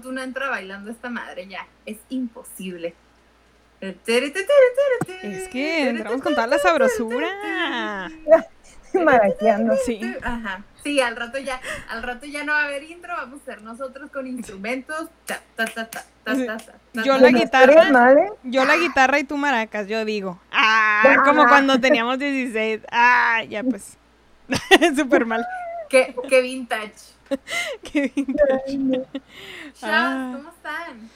Tú no entra bailando esta madre ya. Es imposible. Es que entramos con toda la sabrosura. Maraqueando. Sí. Ajá. Sí, al rato ya, al rato ya no va a haber intro, vamos a ser nosotros con instrumentos. Ta, ta, ta, Yo la ta. guitarra-. Yo la guitarra y tú maracas, yo digo. Ah, como cuando teníamos 16. Ah, ya pues. Súper mal. Qué, qué vintage. Qué vintage. Chavos, Ah. ¿cómo están?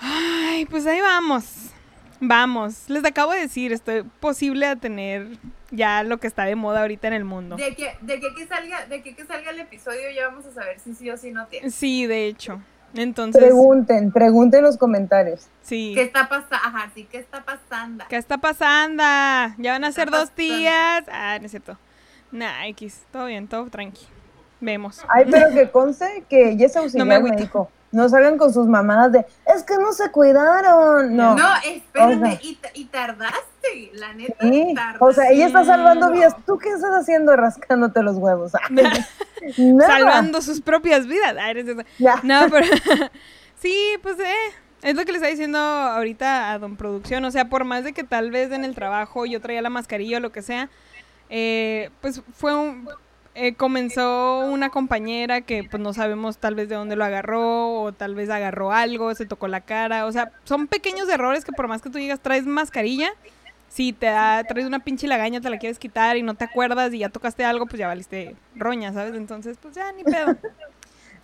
Ay, pues ahí vamos. Vamos. Les acabo de decir, estoy posible a tener ya lo que está de moda ahorita en el mundo. De que, de que, que salga, de que, que salga el episodio ya vamos a saber si sí o si no tiene. Sí, de hecho. Entonces, Pregunten, pregunten en los comentarios. sí. ¿Qué está pasando? Ajá, sí, ¿qué está pasando? ¿Qué está pasando? Ya van a ser dos días. Ah, no es cierto. Nah, X. Todo bien, todo tranqui. Vemos. Ay, pero que conste que ella es No me auxiliar agüito. médico. No salgan con sus mamadas de, es que no se cuidaron. No. No, espérate, O sea. y, ta- y tardaste, la neta, Sí. tardaste. O sea, ella está salvando No. vidas. ¿Tú qué estás haciendo rascándote los huevos? Salvando sus propias vidas. Ah, eres esa. Ya. No, pero sí, pues eh, es lo que le está diciendo ahorita a Don Producción. O sea, por más de que tal vez en el trabajo yo traía la mascarilla o lo que sea, eh, pues fue un... eh, comenzó una compañera que pues no sabemos tal vez de dónde lo agarró o tal vez agarró algo, se tocó la cara, o sea, son pequeños errores que por más que tú digas traes mascarilla, si te da, traes una pinche lagaña, te la quieres quitar y no te acuerdas y ya tocaste algo, pues ya valiste roña, ¿sabes? Entonces, pues ya ni pedo.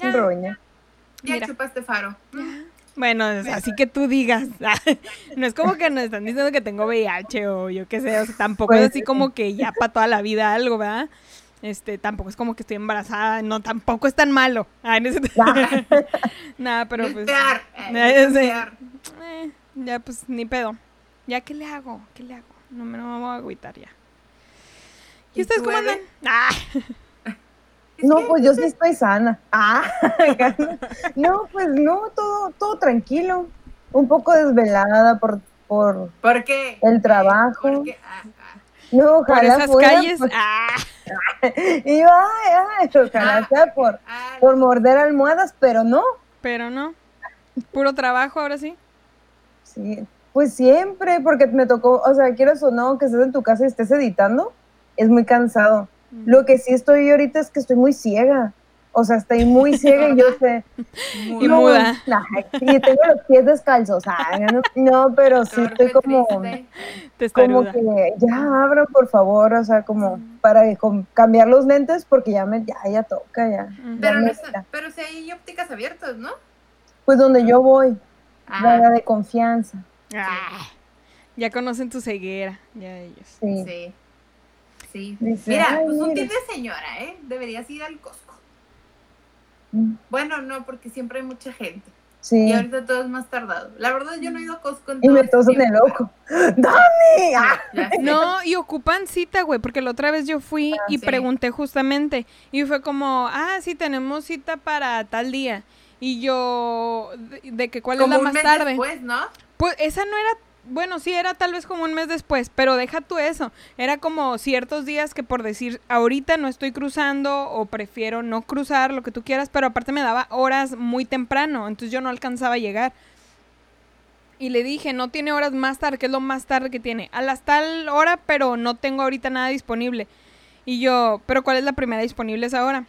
Ya. Roña. Ya Mira. chupaste faro. Bueno, es así que tú digas. No es como que nos están diciendo que tengo VIH o yo qué sé, o sea, tampoco es Pues, así como que ya para toda la vida algo, ¿verdad? Este, tampoco es como que estoy embarazada, no, tampoco es tan malo. Ay, no es- Nada, pero pues. Limpiar, eh, eh, eh, ya pues ni pedo. ¿Ya qué le hago? ¿Qué le hago? No me, no me voy a agüitar ya. ¿Y ¿Y ustedes cómo andan? Ah, No, pues yo sí estoy sana. Ah, no, pues no, todo, todo tranquilo. Un poco desvelada por, por ¿Por qué? el trabajo. Porque, ah, ah. No, por ojalá esas fuera, calles. pues, Ah, y yo, ay, ay, ojalá Ah. sea por, Ah, por morder almohadas, pero no. pero no. Puro trabajo ahora sí. Sí, pues siempre, porque me tocó, o sea, quieras o no, que estés en tu casa y estés editando, es muy cansado. Mm. Lo que sí estoy ahorita es que estoy muy ciega. O sea, estoy muy ciega y yo sé. muy Y no, muda. tengo los pies descalzos. Ay, no, no, pero sí estoy como, como que ya abran, por favor, o sea, como para cambiar los lentes porque ya me, ya, ya toca, ya. Pero, Ya no está. pero si hay ópticas abiertas, ¿no? Pues donde yo voy, Ah, la de confianza. Ah, ya conocen tu ceguera, ya ellos. Sí. sí. Sí. Dice, Mira, "Ay, pues un mira". tip de señora, ¿eh? Deberías ir al Costco. Bueno, no, porque siempre hay mucha gente. Sí. Y ahorita todo es más tardado. La verdad, yo no he ido a Costco en Y me tosen el tiempo, ojo. ¡Dani! ¡Ah! No, y ocupan cita, güey, porque la otra vez yo fui y sí. pregunté justamente y fue como, ah, sí, tenemos cita para tal día. Y yo, de, de que cuál Como es la un más mes tarde. después, ¿no? Pues esa no era, bueno, sí era tal vez como un mes después, pero deja tú eso. Era como ciertos días que por decir, ahorita no estoy cruzando o prefiero no cruzar, lo que tú quieras, pero aparte me daba horas muy temprano, entonces yo no alcanzaba a llegar. Y le dije, no tiene horas más tarde, que es lo más tarde que tiene. A las tal hora, pero no tengo ahorita nada disponible. Y yo, pero ¿cuál es la primera disponible esa hora?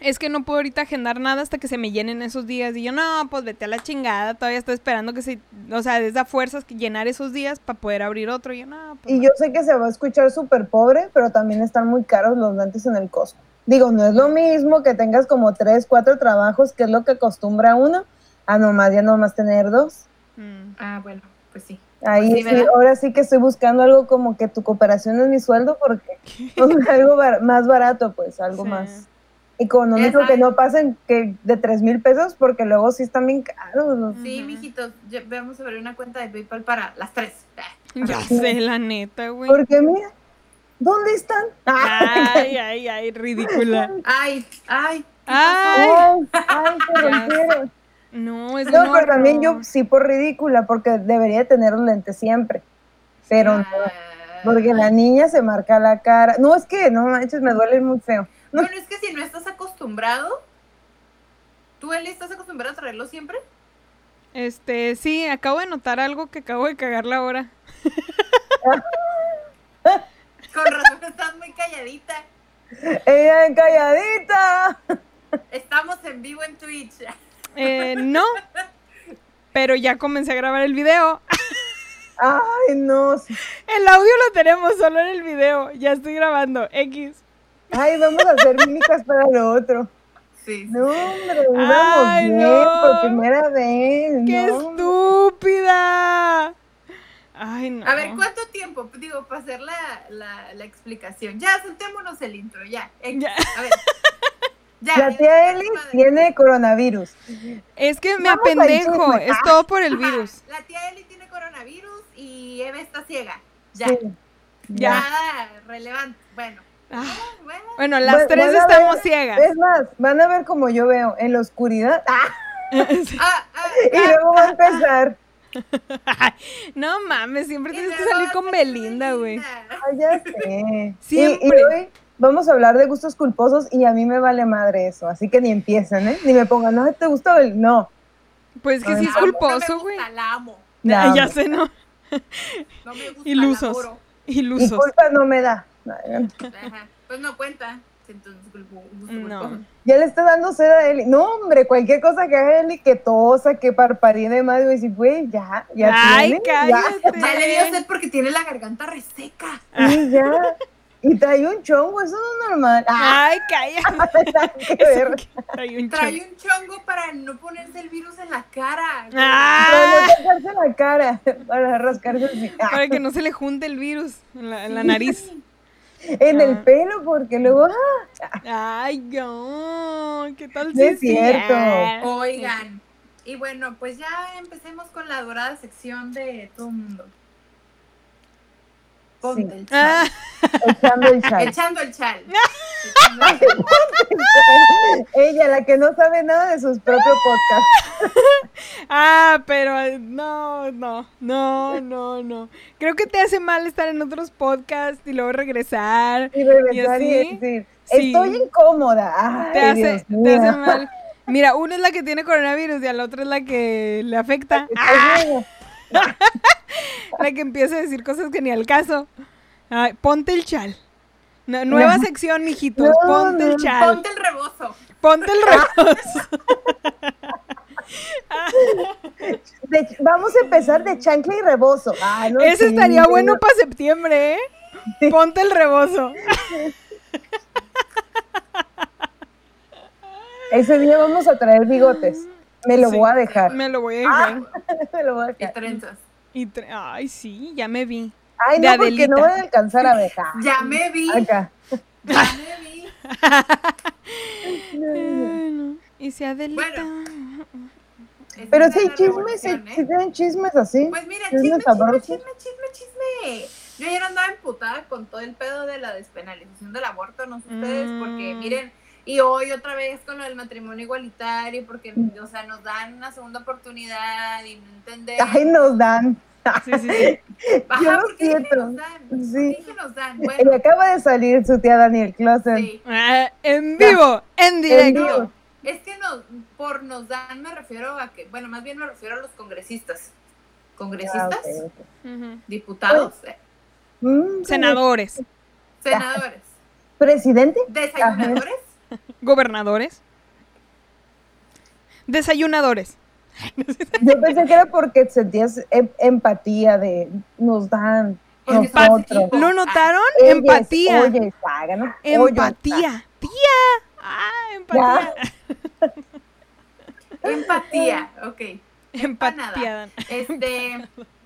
Es que no puedo ahorita agendar nada hasta que se me llenen esos días. Y yo, no, pues vete a la chingada. Todavía estoy esperando que se. O sea, desde a fuerzas que llenar esos días para poder abrir otro. Y yo, no, pues. Y no". yo sé que se va a escuchar súper pobre, pero también están muy caros los lentes en el Costco. Digo, no es lo mismo que tengas como tres, cuatro trabajos, que es lo que acostumbra uno, a nomás ya nomás tener dos. Mm. Ah, bueno, pues sí. Ahí Pues sí, ahora sí que estoy buscando algo como que tu cooperación es mi sueldo, porque algo bar- más barato, pues, algo Sí. más económico, Ya que no pasen que de tres mil pesos, porque luego sí están bien caros. Sí, mijitos, ya- vamos a abrir una cuenta de PayPal para las tres. Ya sé, la neta, güey. Porque mira, ¿dónde están? Ah, Ay, ay, ay, ridícula. Ay, ay. ¿qué Ay. ay, rompieron. No, es No, un pero también yo sí por ridícula, porque debería tener los lentes siempre. Pero no, pasó? porque la niña se marca la cara. No, es que no manches, me duele muy feo. No. Bueno, es que si no estás acostumbrado, ¿Tú, Eli, estás acostumbrada a traerlo siempre? Este, sí, acabo de notar algo que acabo de cagarla ahora. Con razón estás muy calladita. Ella calladita. Estamos en vivo en Twitch. Eh, no, pero ya comencé a grabar el video. Ay, no. El audio lo tenemos solo en el video. Ya estoy grabando. X. Ay, vamos a hacer mímicas para lo otro. Sí. No, hombre, íbamos Ay, bien no. por primera vez. ¡Qué no, estúpida! Ay, no. A ver, ¿cuánto tiempo? Digo, para hacer la, la, la explicación. Ya, soltémonos el intro, ya. Ya. A ver. Ya. La tía Eli tiene coronavirus. Es que me Vamos apendejo. Es todo por el Ajá, virus. La tía Eli tiene coronavirus y Eva está ciega. Ya. Sí. Ya. Nada relevante. Bueno. Ah, Bueno. Bueno, las Van- tres van estamos ver- ciegas. Es más, van a ver como yo veo, en la oscuridad. ¡Ah! Sí. Ah, ah, Y luego va a empezar. no mames, siempre tienes que salir con Belinda, güey. Ay, ya sé. Siempre. Y, y hoy vamos a hablar de gustos culposos y a mí me vale madre eso. Así que ni empiecen, ¿eh? Ni me pongan, no, ¿te gusta Belinda? No. Pues que Ay, sí es no culposo, güey. La amo. No, ya sé, ¿no? No me gusta. Ilusos. La adoro. Y Ilusos. culpa no me da. Ajá. Pues no cuenta. Entonces, No. Ya le está dando sed a Eli. No, hombre, cualquier cosa que haga Eli, que tosa, que parpadee de más, y decir, güey, ya, ya Ay, tiene, cállate. Ya le dio sed porque tiene la garganta reseca. ya, sí, ya. Y trae un chongo, eso no es normal. Ah, Ay, cállate. nada que ver. Trae un Trae chongo. un chongo para no ponerse el virus en la cara. Para Ah, no sacarse la cara, para rascarse. Ah, para que no se le junte el virus en la, en la nariz. En el Ah. pelo, porque luego, ah, Ay, no. ¿Qué tal No si es cierto. Oigan. Y bueno, pues ya empecemos con la dorada sección de todo el mundo. Ponte Sí. el chal. Ah, echando el chal. Echando el chal. Echando el chal. Ella, la que no sabe nada de sus propios podcasts. ah, pero no, no, no, no, no. Creo que te hace mal estar en otros podcasts y luego regresar. Y regresar y, así? decir, Sí. estoy incómoda. Ay, Te hace, Dios te hace mal. Mira, una es la que tiene coronavirus y la otra es la que le afecta. Bien. La que empieza a decir cosas que ni al caso. Ay, ponte el chal. No, nueva No. sección, mijitos. No, ponte el chal. Ponte el rebozo. Ponte el rebozo. De- vamos a empezar de chancla y rebozo. Ay, no Ese estaría bueno para septiembre, ¿eh? Ponte el rebozo. Ese día vamos a traer bigotes. Me lo Sí, voy a dejar. Me lo voy a dejar. Me lo voy a Y dejar. trenzas. Y tre- Ay, sí, ya me vi. Ay, de no, porque Adelita. no voy a alcanzar a ver. Ah, Ya me vi. Acá. Ya me vi. No. Y si Adelita. Esa Pero si hay chismes, si, ¿eh? si tienen chismes así. Pues mira, Chismes chisme, chisme, chisme, chisme, chisme. Yo ayer andaba emputada con todo el pedo de la despenalización del aborto, no sé ustedes, porque Mm. miren, y hoy otra vez con lo del matrimonio igualitario, porque, o sea, nos dan una segunda oportunidad y no entendemos. Ay, nos dan. Sí, sí, sí. Ajá, yo lo ¿por qué dije siento. nos dan? ¿Por qué Sí. nos dan? Le Bueno, acaba de salir su tía Daniel Closet. sí. Ah, en vivo, en directo. vivo. Es que nos, por nos dan me refiero a que, bueno, más bien me refiero a los congresistas. Ah, ¿Congresistas? Ujú. Diputados, eh, Mm, Senadores, senadores, ¿Presidente? desayunadores. Gobernadores, desayunadores. Yo pensé que era porque sentías em- empatía de nos dan nosotros. ¿Lo notaron? Ellos, empatía. Oye, háganos. Oye, empatía. Tía. Ah, empatía. Empatía, ok. Empatía. Este,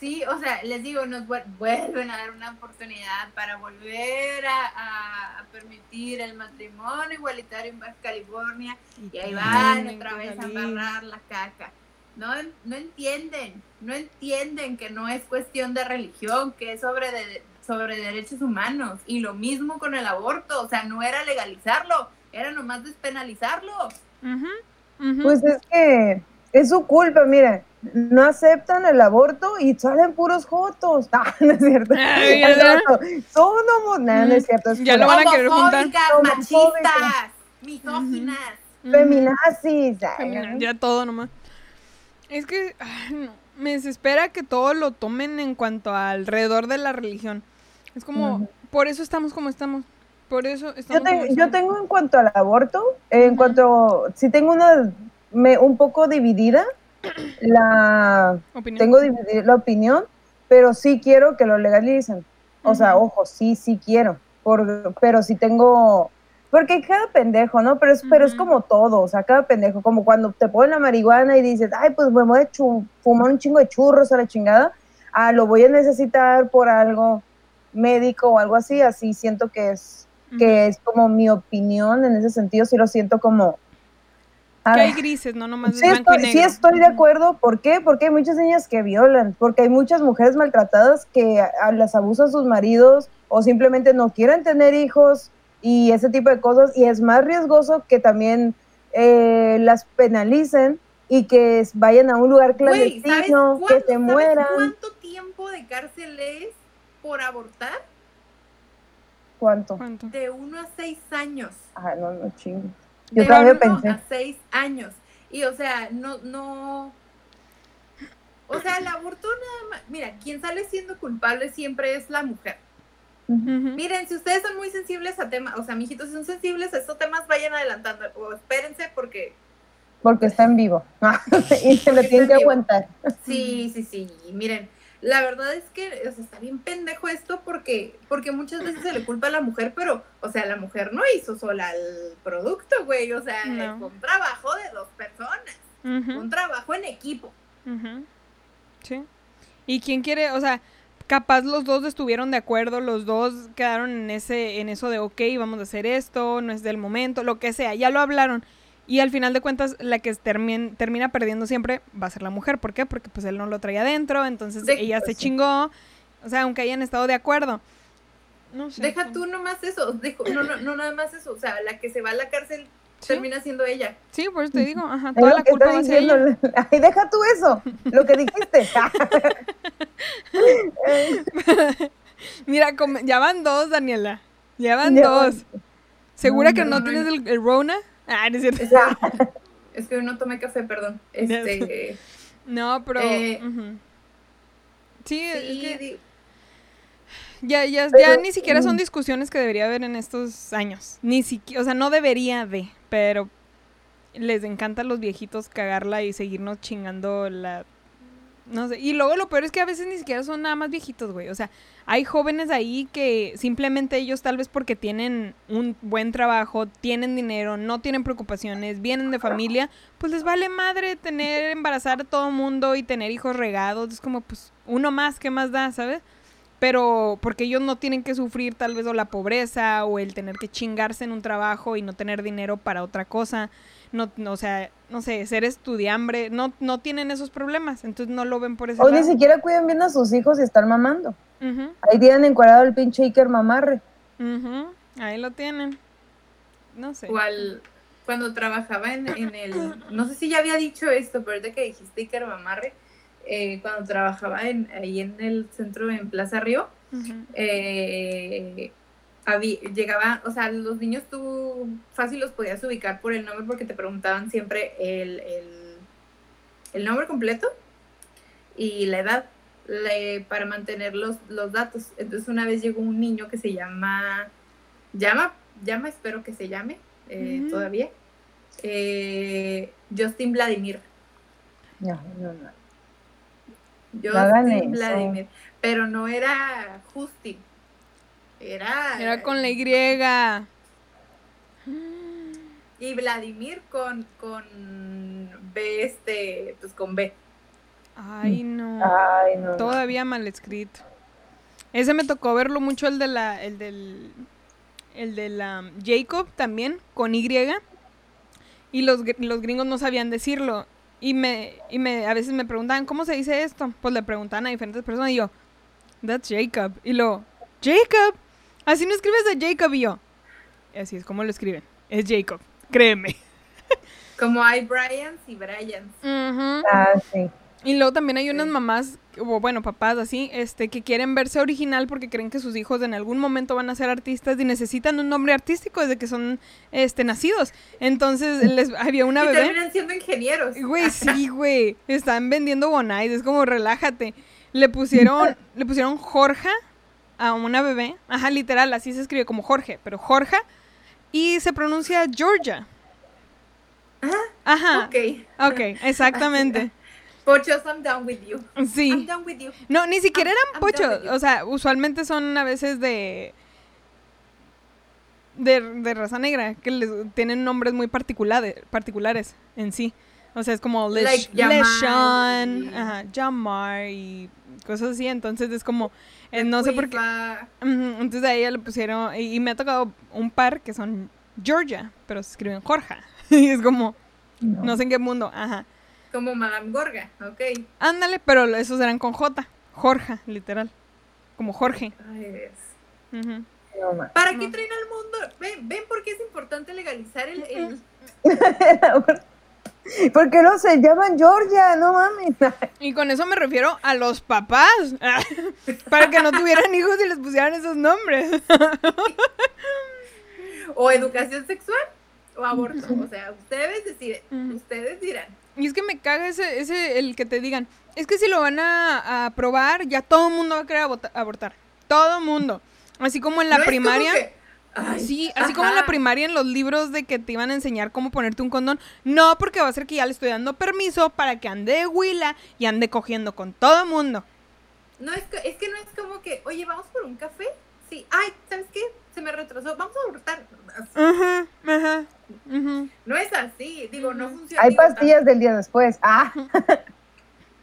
sí, o sea, les digo, nos vuel- vuelven a dar una oportunidad para volver a, a- a permitir el matrimonio igualitario en Baja California y ahí van otra vez a embarrar la caca. No, no entienden, no entienden que no es cuestión de religión, que es sobre, de- sobre derechos humanos. Y lo mismo con el aborto, o sea, no era legalizarlo, era nomás despenalizarlo. Pues es que es su culpa, mira. No aceptan el aborto y salen puros jotos. Ah, no es cierto. Ay, Son homo- no, no es cierto. es Ya lo van a querer juntar. Machistas, misóginas. Feminazis. ay. Ya todo nomás. Es que ay, no, me desespera que todo lo tomen en cuanto a alrededor de la religión. Es como, por eso estamos como estamos. Por eso Yo, estamos te- como yo estamos. tengo en cuanto al aborto, eh, en cuanto, sí tengo una, me, un poco dividida, la, Opinión. tengo dividida la opinión, pero sí quiero que lo legalicen. O sea, ojo, sí, sí quiero, por, pero sí tengo, porque cada pendejo, ¿no? Pero es, pero es como todo, o sea, cada pendejo, como cuando te ponen la marihuana y dices, ay, pues me voy a fumar un chingo de churros a la chingada, ah, lo voy a necesitar por algo médico o algo así, así siento que es que es como mi opinión en ese sentido, sí lo siento como... a Que hay grises, no nomás sí, blanco estoy, y sí estoy de acuerdo, ¿por qué? Porque hay muchas niñas que violan, porque hay muchas mujeres maltratadas que a- a- las abusan sus maridos o simplemente no quieren tener hijos y ese tipo de cosas, y es más riesgoso que también eh, las penalicen y que vayan a un lugar Güey, ¿sabes clandestino, que se mueran. ¿Cuánto tiempo de cárcel es por abortar? ¿Cuánto? ¿Cuánto? De uno a seis años. Ah, no, no chingo. Yo de todavía uno pensé. a seis años. Y o sea, no, no. O sea, el aborto nada más. Mira, quien sale siendo culpable siempre es la mujer. Miren, si ustedes son muy sensibles a temas, o sea, mijitos, si son sensibles a estos temas, vayan adelantando o espérense porque Porque está en vivo. y se lo tienen que aguantar. Sí, sí, sí. Miren, la verdad es que o sea, está bien pendejo esto porque, porque muchas veces se le culpa a la mujer, pero, o sea, la mujer no hizo sola el producto, güey. O sea, No. fue un trabajo de dos personas, un trabajo en equipo. Sí. ¿Y quién quiere, o sea, capaz los dos estuvieron de acuerdo, los dos quedaron en ese en eso de, ok, vamos a hacer esto, no es del momento, lo que sea, ya lo hablaron. Y al final de cuentas, la que termina, termina perdiendo siempre va a ser la mujer. ¿Por qué? Porque pues él no lo traía adentro, entonces De- ella se sí. chingó. O sea, aunque hayan estado de acuerdo. No sé. Deja tú nomás eso, dejo- no, no, no nada más eso, o sea, la que se va a la cárcel Sí, termina siendo ella. sí, por eso te digo, ajá, toda la que culpa está va a ser ella. diciendo. Ay, deja tú eso, lo que dijiste. Mira, ya van dos, Daniela. Ya van Ya dos. ¿Segura No, que no, no no, tienes no. el, el Rona? Ah, no es cierto. Es que, no tomé café, perdón. Este, No, pero. Eh. Sí, es que ya, ya, ya ni siquiera son discusiones que debería haber en estos años. Ni siquiera, o sea, no debería de, pero les encanta a los viejitos cagarla y seguirnos chingando la. No sé. Y luego lo peor es que a veces ni siquiera son nada más viejitos, güey. O sea, hay jóvenes ahí que simplemente ellos, tal vez porque tienen un buen trabajo, tienen dinero, no tienen preocupaciones, vienen de familia, pues les vale madre tener, embarazar a todo mundo y tener hijos regados. Es como, pues, uno más, ¿qué más da, sabes? Pero porque ellos no tienen que sufrir tal vez o la pobreza o el tener que chingarse en un trabajo y no tener dinero para otra cosa. No, no, o sea, no sé, ser estudiambre, no, no tienen esos problemas, entonces no lo ven por ese O ni siquiera cuidan bien a sus hijos y están mamando. Ahí tienen encuadrado el pinche Iker mamarre. Ahí lo tienen. No sé. Cual, cuando trabajaba en, en el, no sé si ya había dicho esto, pero ahorita que dijiste Iker Mamarre, eh, cuando trabajaba en, ahí en el centro en Plaza Río, eh, habí- llegaba, o sea, los niños tú fácil los podías ubicar por el nombre porque te preguntaban siempre el, el, el nombre completo y la edad le- para mantener los, los datos. Entonces una vez llegó un niño que se llama, llama, llama, espero que se llame eh, todavía, eh, Justin Vladimir. No, no, no. Justin. Vladimir. Pero no era Justin. Era, Era con la Y. Y Vladimir con, con B, este, pues con B. Ay, no. Ay, no. Todavía mal escrito. Ese me tocó verlo mucho el de la, el del, el de la Jacob también, con Y. Y los, los gringos no sabían decirlo. Y me, y me, a veces me preguntaban, ¿cómo se dice esto? Pues le preguntaban a diferentes personas y yo, that's Jacob. Y lo, Jacob, así no escribes a Jacob y yo. Así es como lo escriben. Es Jacob, créeme. Como hay Bryans y Bryans. Ah, sí. Y luego también hay unas mamás, o bueno, papás así, este, que quieren verse original porque creen que sus hijos en algún momento van a ser artistas y necesitan un nombre artístico desde que son este nacidos. Entonces les había una Y bebé. terminan siendo ingenieros. Güey, sí, güey. Están vendiendo Bonais, es como relájate. Le pusieron, le pusieron Jorge a una bebé. Ajá, literal, así se escribe como Jorge, pero Jorge. Y se pronuncia Georgia. Ajá. Ok. Ok, exactamente. Pochos, I'm down with you. I'm Sí. down with you. No, ni siquiera I'm- eran I'm pochos. O sea, usualmente son a veces de. De, de raza negra, que les tienen nombres muy particulares, particulares en sí. O sea, es como Les, Like Jamar Leshan, y- ajá, Jamar y cosas así. Entonces es como. eh, no sé por qué. Entonces a ella le pusieron. Y, y me ha tocado un par que son Georgia, pero se escriben Jorge. Y es como. No sé en qué mundo. Ajá. Como Madame Gorga, ok. Ándale, pero esos eran con J. Jorge, literal. Como Jorge. Ay, Dios. No, ma. ¿Para qué traen al mundo? Ven, ven por qué es importante legalizar el... el- ¿Por qué no se llaman Georgia? No mames. Y con eso me refiero a los papás. Para que no tuvieran hijos y les pusieran esos nombres. o educación sexual o aborto. O sea, ustedes deciden. Ustedes dirán. Y es que me caga ese, ese el que te digan. Es que si lo van a, a aprobar, ya todo el mundo va a querer abortar. Todo el mundo. Así como en la No es como primaria. que- ay, Sí, así como en la primaria en los libros de que te iban a enseñar cómo ponerte un condón. No, porque va a ser que ya le estoy dando permiso para que ande de huila y ande cogiendo con todo el mundo. No es que, es que no es como que, oye, vamos por un café. Sí, ay, ¿sabes qué? Se me retrasó. Vamos a abortar. Ajá, ajá. ujú. No es así. Digo, no funciona. Hay pastillas del día después. Ah.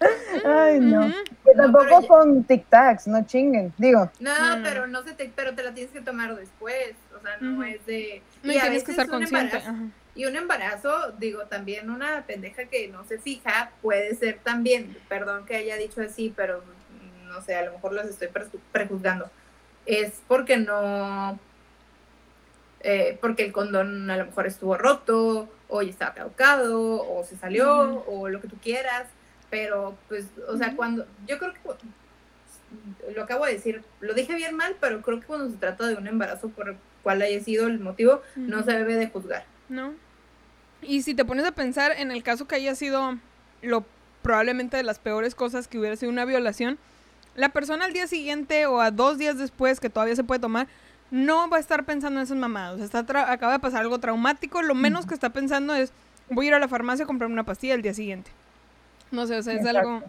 Ay, no. Que No, tampoco ya- con tic-tacs, no chinguen. Digo, No, No, no. pero no se te, pero te la tienes que tomar después. O sea, no es de. No, y y a tienes que estar un consciente. embarazo-. Y un embarazo, digo, también una pendeja que no se fija puede ser también, perdón que haya dicho así, pero mm, no sé, a lo mejor los estoy preju- prejuzgando. Es porque no, eh, porque el condón a lo mejor estuvo roto, o ya estaba caducado, o se salió, o lo que tú quieras, pero pues, o sea, cuando, yo creo que, lo acabo de decir, lo dije bien mal, pero creo que cuando se trata de un embarazo por el cual haya sido el motivo, no se debe de juzgar. ¿no? Y si te pones a pensar en el caso que haya sido lo probablemente de las peores cosas que hubiera sido una violación, la persona al día siguiente o a dos días después que todavía se puede tomar, no va a estar pensando en esas mamadas. Está acaba de pasar algo traumático, lo menos que está pensando es voy a ir a la farmacia a comprarme una pastilla el día siguiente. No sé, o sea, es algo...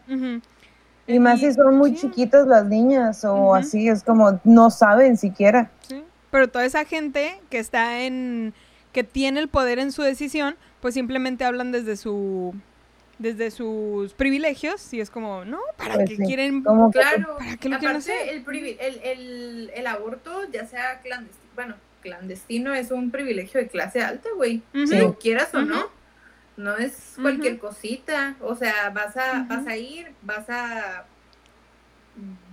y más si son muy sí. chiquitas las niñas o así, es como no saben siquiera. Sí, pero toda esa gente que está en que tiene el poder en su decisión, pues simplemente hablan desde su desde sus privilegios y es como, no, ¿para Pues qué sí, quieren? que- Claro, ¿Para qué lo quieren aparte hacer? el, privi- el, el, el aborto, ya sea clandestino, bueno, clandestino es un privilegio de clase alta, güey. Si lo quieras o no, no es cualquier cosita. O sea, vas a, vas a ir, vas a,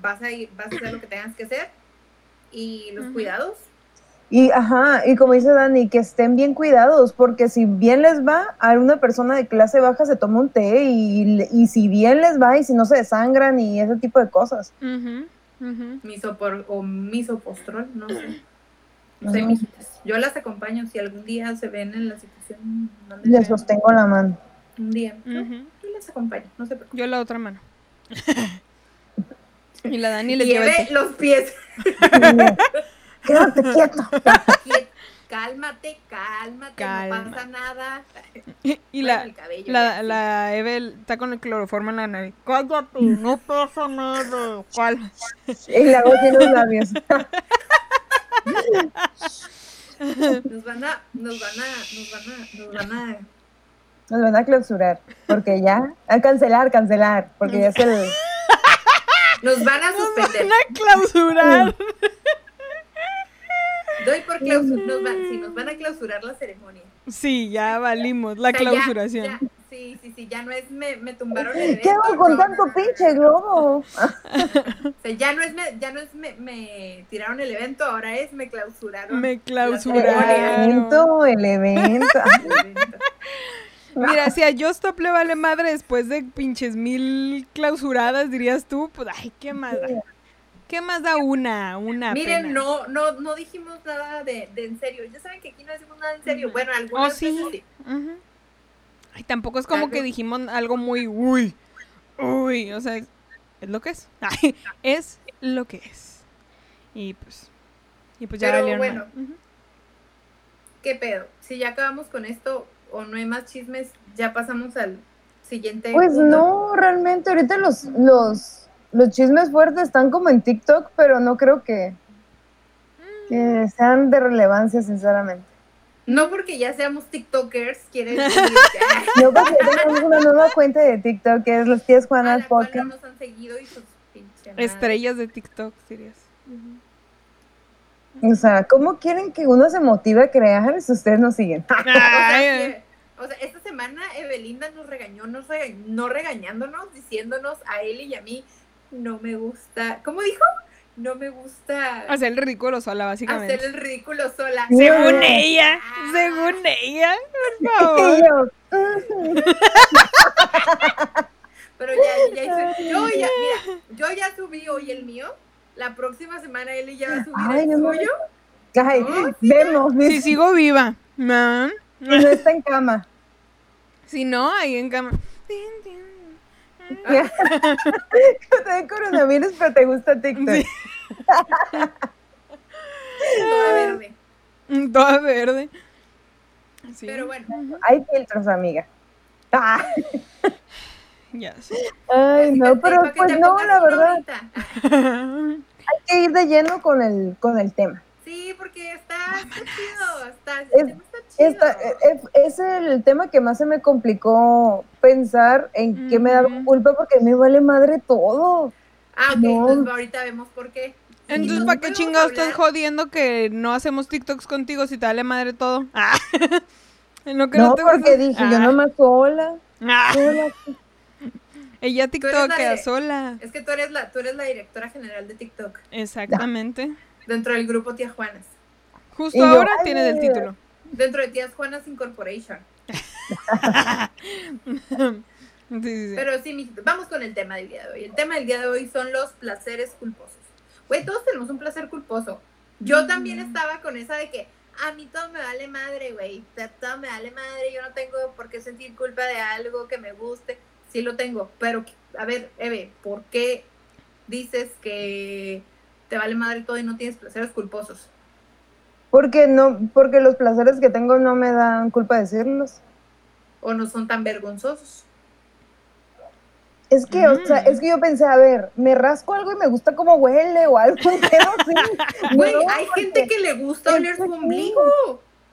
vas a ir, vas a hacer lo que tengas que hacer y los cuidados. Y ajá, y como dice Dani, que estén bien cuidados, porque si bien les va, a una persona de clase baja se toma un té y, y si bien les va y si no se desangran y ese tipo de cosas. Misopor o misopostrol, no sé. Mijitas. Yo las acompaño si algún día se ven en la situación. mándenme Les sostengo la mano. Un día. ¿no? Ujú. Yo les acompaño, no se preocupen. Yo la otra mano. y la Dani Lleve lleva los pies. Quédate quieto. Quiet- Cálmate, cálmate, Calma. no pasa nada. y la el cabello, la, la Evel está con el cloroformo en la nariz. Cállate, no pasa nada. ¿Cuál? Y la voz tiene los labios. Nos van a, nos van a, nos van a, nos van a. Nos van a clausurar. Porque ya. A cancelar, cancelar. Porque ya es el. Nos van a suspender. Van a clausurar. Doy por clausurar. Nos van, sí, nos van a clausurar la ceremonia. Sí, ya valimos. La O sea, ya- clausuración. ya- sí, sí, sí, ya no es me, me tumbaron el ¿Qué hago evento, con no. tanto pinche globo? O sea, ya no es me, ya no es me, me tiraron el evento, ahora es me clausuraron. Me El clausuraron. evento, el evento. el evento. Mira, si a Justop le vale madre después de pinches mil clausuradas, dirías tú, pues, ay, ¿qué más da? ¿Qué más da una? Una Miren, pena? no, no, no dijimos nada de, de en serio. Ya saben que aquí no decimos nada en serio. Bueno, algunas Oh, sí. veces sí. Ujú. Ay, tampoco es como que dijimos algo muy uy, uy, o sea, es, es lo que es. Ay, es lo que es. Y pues, y pues ya Pero bueno. ¿Qué pedo? Si ya acabamos con esto o no hay más chismes, ya pasamos al siguiente. Pues punto. no, realmente ahorita los, los, los chismes fuertes están como en TikTok, pero no creo que, que sean de relevancia, sinceramente. No porque ya seamos TikTokers, quiere decir que Yo porque tenemos una nueva cuenta de TikTok que es los tías Juanas cual no Podcast. nos han seguido y pinche madre. Estrellas de TikTok, dirías. O sea, ¿cómo quieren que uno se motive a crear si ustedes no siguen? O sea, Ay, que- o sea, esta semana Evelinda nos regañó, nos rega- no regañándonos, diciéndonos a él y a mí, no me gusta, ¿cómo dijo? No me gusta hacer el ridículo sola, básicamente. hacer el ridículo sola. Según ella, Ah. según ella, por. Pero ya, ya hice, yo ya, mira, yo ya subí hoy el mío, la próxima semana él ya va a subir Ay, el no me- suyo. Ay, No, vemos, Si sigo viva, ¿no? y no está en cama. Si no, ahí en cama. Te da coronavirus, pero te gusta TikTok. Sí. Toda verde. Toda verde. Sí, Pero bueno, Hay filtros, amiga. Ah, ya sé. Ay, no, pero pues no, la verdad, hay que ir de lleno con el, con el tema. Sí, porque está, está chido, está, Es-. Esta, es, es el tema que más se me complicó pensar en qué me Ujú. culpa porque me vale madre todo. Ah, ok, No. entonces ahorita vemos por qué. Entonces, no ¿para qué chingados estás jodiendo que no hacemos TikToks contigo si te vale madre todo? Ah. No, que No, te porque dije, yo Ah. nomás sola. Ah. sola. Ella TikTokea de- sola. Es que tú eres la, tú eres la directora general de TikTok, Exactamente. dentro del grupo Tía Juanas. Justo Y yo, ahora ay, tienes el título. Dentro de Tías Juanas Incorporation. Sí, sí. Pero sí, vamos con el tema del día de hoy. El tema del día de hoy son los placeres culposos. Güey, todos tenemos un placer culposo. Yo también estaba con esa de que a mí todo me vale madre, güey. Todo me vale madre. Yo no tengo por qué sentir culpa de algo que me guste. Sí lo tengo. Pero, a ver, Eve, ¿por qué dices que te vale madre todo y no tienes placeres culposos? Porque no, porque los placeres que tengo no me dan culpa decirlos. ¿O no son tan vergonzosos? Es que, o sea, Mm. es que yo pensé, a ver, me rasco algo y me gusta cómo huele o algo así. Güey, No, hay porque- gente que le gusta oler su ombligo.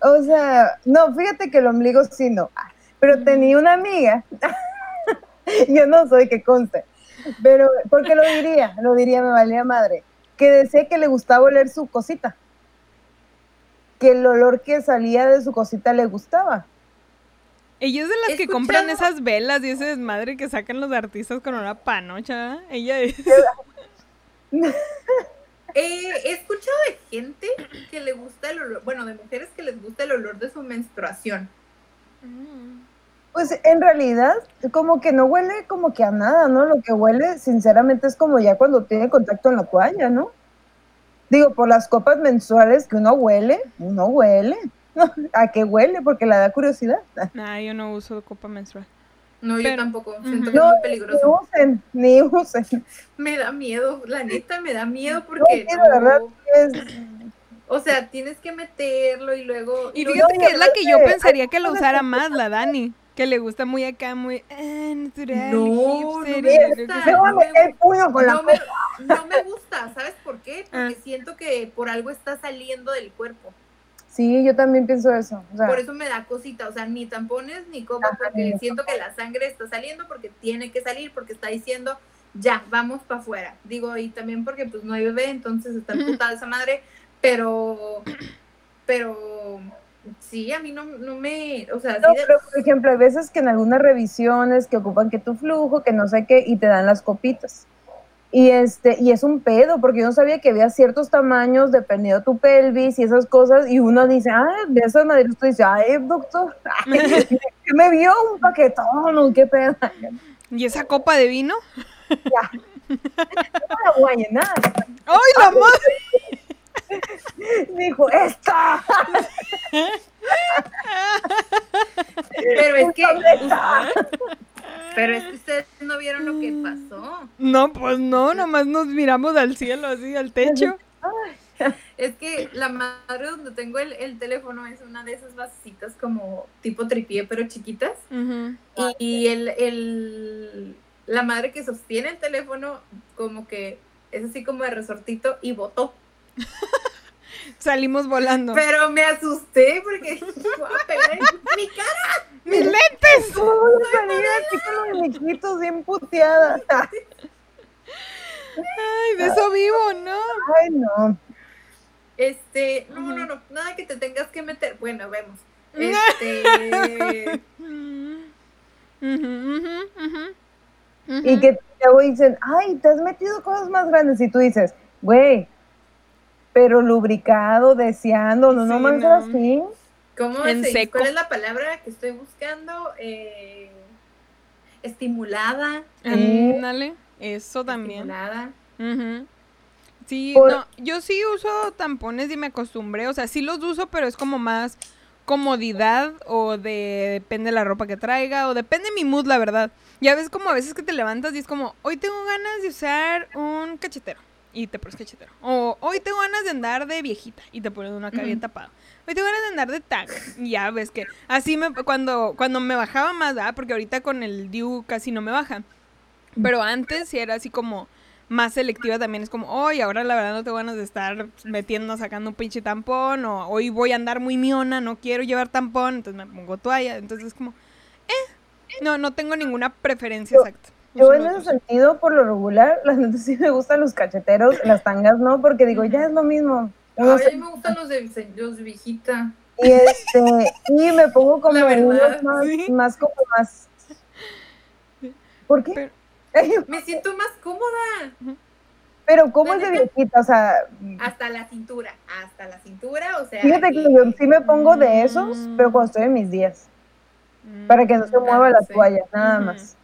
O sea, no, fíjate que el ombligo sí no. Ah, Pero tenía una amiga, yo no soy que conste, pero porque lo diría, lo diría, me valía madre, que decía que le gustaba oler su cosita, que el olor que salía de su cosita le gustaba. Ella es de las que compran esas velas y ese desmadre que sacan los artistas con una panocha. Ella es. Eh, he escuchado de gente que le gusta el olor, bueno, de mujeres que les gusta el olor de su menstruación. Pues en realidad, como que no huele como que a nada, ¿no? Lo que huele, sinceramente, es como ya cuando tiene contacto en la toalla, ¿no? Digo, por las copas mensuales que uno huele, uno huele. ¿A qué huele? Porque le da curiosidad. Nah, yo no uso copa menstrual. No, yo tampoco, siento que No, es muy ni peligroso. usen, ni usen. Me da miedo, la neta me da miedo No, porque sí, de verdad, no- es, o sea, tienes que meterlo y luego... Y fíjate que es la que yo pensaría que la hay usara más, la Dani. Que le gusta muy acá, muy ah, natural, No, hipster, no me gusta. me no, me, no me ¿sabes por qué? Porque Ah. siento que por algo está saliendo del cuerpo. Sí, yo también pienso eso. O sea, Por eso me da cosita, o sea, ni tampones ni copa, Ajá, porque siento que la sangre está saliendo, porque tiene que salir, porque está diciendo, ya, vamos para afuera. Digo, y también porque pues no hay bebé, entonces está emputada esa madre, pero, pero, sí, a mí no, no me, o sea, no, sí de- pero por ejemplo, hay veces que en algunas revisiones que ocupan que tu flujo, que no sé qué, y te dan las copitas. Y, este, y es un pedo, porque yo no sabía que había ciertos tamaños dependiendo de tu pelvis y esas cosas, y uno dice, ay, de esas maderas, tú dices, ay, doctor, ¿qué me vio un paquetón, o qué pedo. ¿Y esa copa de vino? Ya. No la voy a llenar. ¡Ay, la madre! Dijo, ¡esta! Pero es que, pero es que ustedes no vieron lo que pasó. No, pues no, nomás nos miramos al cielo, así, al techo. Es que la madre donde tengo el, el teléfono es una de esas vasecitas como tipo tripié, pero chiquitas. Y, y el, el, la madre que sostiene el teléfono como que es así como de resortito y botó. Salimos volando. Pero me asusté porque dije, "Voy a pegar en mi cara. ¡Mis lentes! Oh, salí así con los muñequitos bien puteada. Ay, de eso vivo, ¿no? Ay, no. Este, no, no, no, nada que te tengas que meter. Bueno, vemos. Este. Y que luego dicen, ay, te has metido cosas más grandes. Y tú dices, güey, pero lubricado, deseando, no, no Sí, más no. así. ¿cómo En se- seco. ¿Cuál es la palabra que estoy buscando? Eh, estimulada. Ándale, eso también. Estimulada. Ujú. Sí, Por- no, yo sí uso tampones y me acostumbré, o sea, sí los uso, pero es como más comodidad o de depende de la ropa que traiga o depende de mi mood, la verdad. Ya ves como a veces que te levantas y es como, hoy tengo ganas de usar un cachetero y te pones cachetero. O hoy tengo ganas de andar de viejita y te pones acá bien Ujú. tapado. Hoy tengo ganas de andar de tag. Y ya ves que así me cuando cuando me bajaba más, ¿verdad? Porque ahorita con el Dew casi no me baja. Pero antes sí era así como más selectiva también. Es como, hoy ahora la verdad no tengo ganas de estar metiendo, sacando un pinche tampón. O hoy voy a andar muy miona, no quiero llevar tampón, entonces me pongo toalla. Entonces es como, eh. No, no tengo ninguna preferencia exacta. Yo en ese sentido, por lo regular, las neta sí me gustan los cacheteros, las tangas no, porque digo, ya es lo mismo. A mí me gustan los de, los de viejita. y este, y me pongo como verdad, unos más, sí. más como más. ¿Por qué? Me siento más cómoda. Pero ¿cómo es de viejita? O sea, Hasta la cintura. Hasta la cintura, o sea. fíjate que yo sí me pongo de esos, Mm. pero cuando estoy en mis días, para que no se Mm, mueva la sí. toalla, nada más.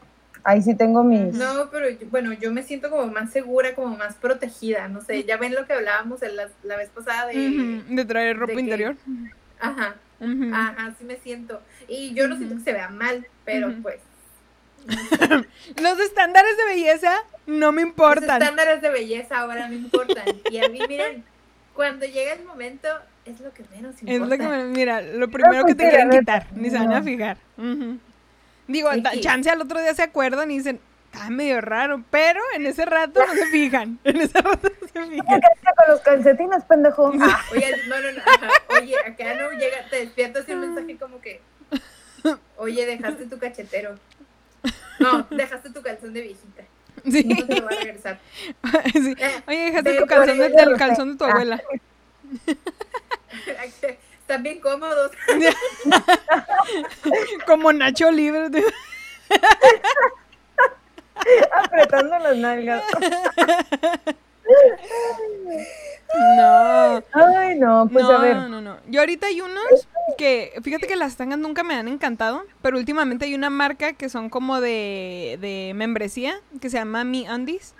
Ahí sí tengo mis... No, pero yo- bueno, yo me siento como más segura, como más protegida. No sé, ya ven lo que hablábamos la, la vez pasada de. De traer ropa de que- interior. Ajá, ajá, sí me siento. Y yo no siento que se vea mal, pero pues. Los estándares de belleza no me Los importan. estándares de belleza ahora no importan. Y a mí, miren, cuando llega el momento, es lo que menos Es importa. lo que mira, lo primero que te quieren quitar, ni se van a fijar. Ujú. Digo, sí. chance al otro día se acuerdan y dicen, está medio raro, pero en ese rato no se fijan. En ese rato no se fijan. Con los calcetines, pendejo. Ah, Oye, no, no, no, ajá. Oye, acá no llega, te despiertas y un mensaje como que, oye, dejaste tu cachetero. No, dejaste tu calzón de viejita. Sí. No te lo va a regresar. sí. Eh, Oye, dejaste tu calzón de, el calzón de tu Ah. abuela. Están bien cómodos. Como Nacho Libre. apretando las nalgas. No. Ay, no, pues no, a ver. no, no. Yo ahorita hay unos que, fíjate que las tangas nunca me han encantado, pero últimamente hay una marca que son como de, de membresía, que se llama Mi Undies.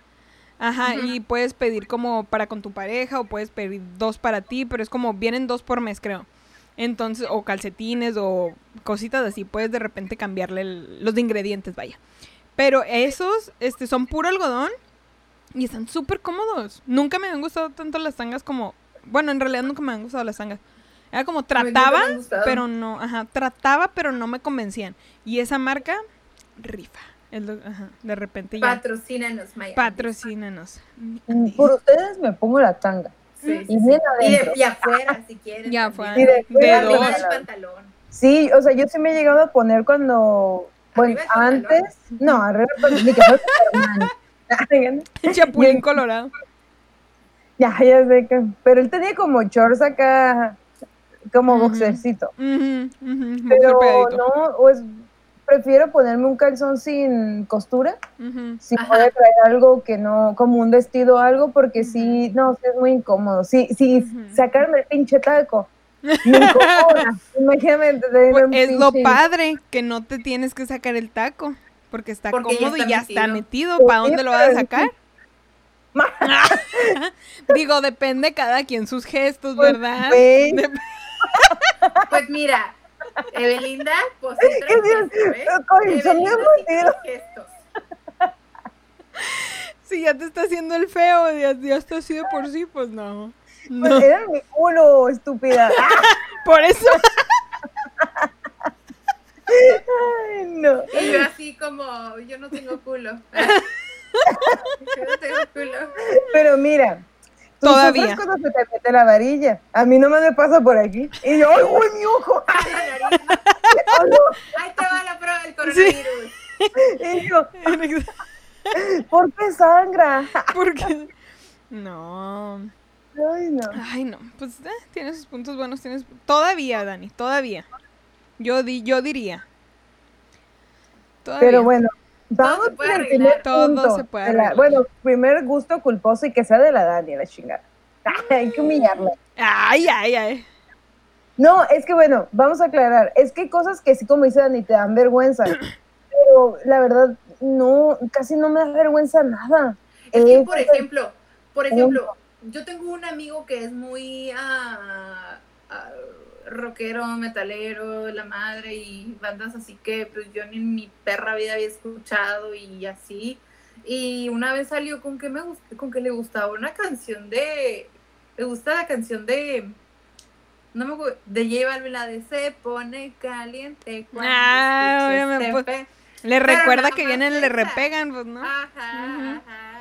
Ajá, y puedes pedir como para con tu pareja o puedes pedir dos para ti, pero es como vienen dos por mes, creo. Entonces, o calcetines o cositas así, puedes de repente cambiarle el- los ingredientes, vaya. Pero esos este, son puro algodón y están súper cómodos. Nunca me han gustado tanto las tangas como... Bueno, en realidad nunca me han gustado las tangas. Era como trataba, pero no, ajá, trataba, pero no me convencían. Y esa marca, rifa. Es lo- ajá, de repente ya. Patrocínanos, Maya. Patrocínanos. Mm, Por ustedes me pongo la tanga. Sí, sí, Y sí. bien Y, de, y afuera, si quieren. Ya también. fue. Y de- De Arriba dos. del pantalón. Sí, o sea, yo sí me he llegado a poner cuando, bueno, antes, no, arriba del pantalón, ni que fuera Superman. Chapulín colorado. ya, ya sé que, pero él tenía como shorts acá, como Ujú. boxercito, Ujú, ujú, boxer pero pegadito. no, o es, prefiero ponerme un calzón sin costura, si Ajá. puede traer algo que no, como un vestido o algo, porque sí, no, sí es muy incómodo. Sí, sí, sacarme el pinche taco, me incomoda. Imagínate Pues es lo padre que no te tienes que sacar el taco. Porque está Porque ya cómodo y ya está metido. Pues ¿Para sí, dónde lo vas a sacar? Digo, depende cada quien sus gestos, Pues, ¿verdad? Dep- Pues mira, Evelinda, pues gestos. Si ya te está haciendo el feo, ya, ya está así de por sí, pues no. Pues No. era mi culo, estúpida. Por eso. Ay, no. Y yo así como, yo no tengo culo. yo no tengo culo. Pero mira, tú Todavía. se te mete la varilla. A mí no me pasa por aquí. Y yo, ¡ay, uy, mi ojo! A la nariz. ¡Ay, no! Ahí te va la prueba del coronavirus. Y yo, ¿por qué sangra? Porque. No. Ay, no. Ay, no. Pues eh, tiene sus puntos buenos. Tienes... Todavía, Dani, todavía. Yo, di yo diría. Todavía. Pero bueno, Todo vamos se puede el Todo punto se puede la- bueno, primer gusto culposo y que sea de la Dani, la chingada. Hay que humillarla. Ay, ay, ay. No, es que bueno, vamos a aclarar. Es que hay cosas que sí, como dice Dani, te dan vergüenza. Pero la verdad, no, casi no me da vergüenza nada. Es que, por ejemplo, por ejemplo, yo tengo un amigo que es muy ah, rockero, metalero, la madre y bandas así que pues yo ni en mi perra vida había escuchado y así. Y una vez salió con que me con que le gustaba una canción de le gusta la canción de no me acuerdo, de J Balvin, la de se pone caliente cuando Ah, este pues, Le recuerda que vienen, le repegan, pues, ¿no? Ajá, ajá.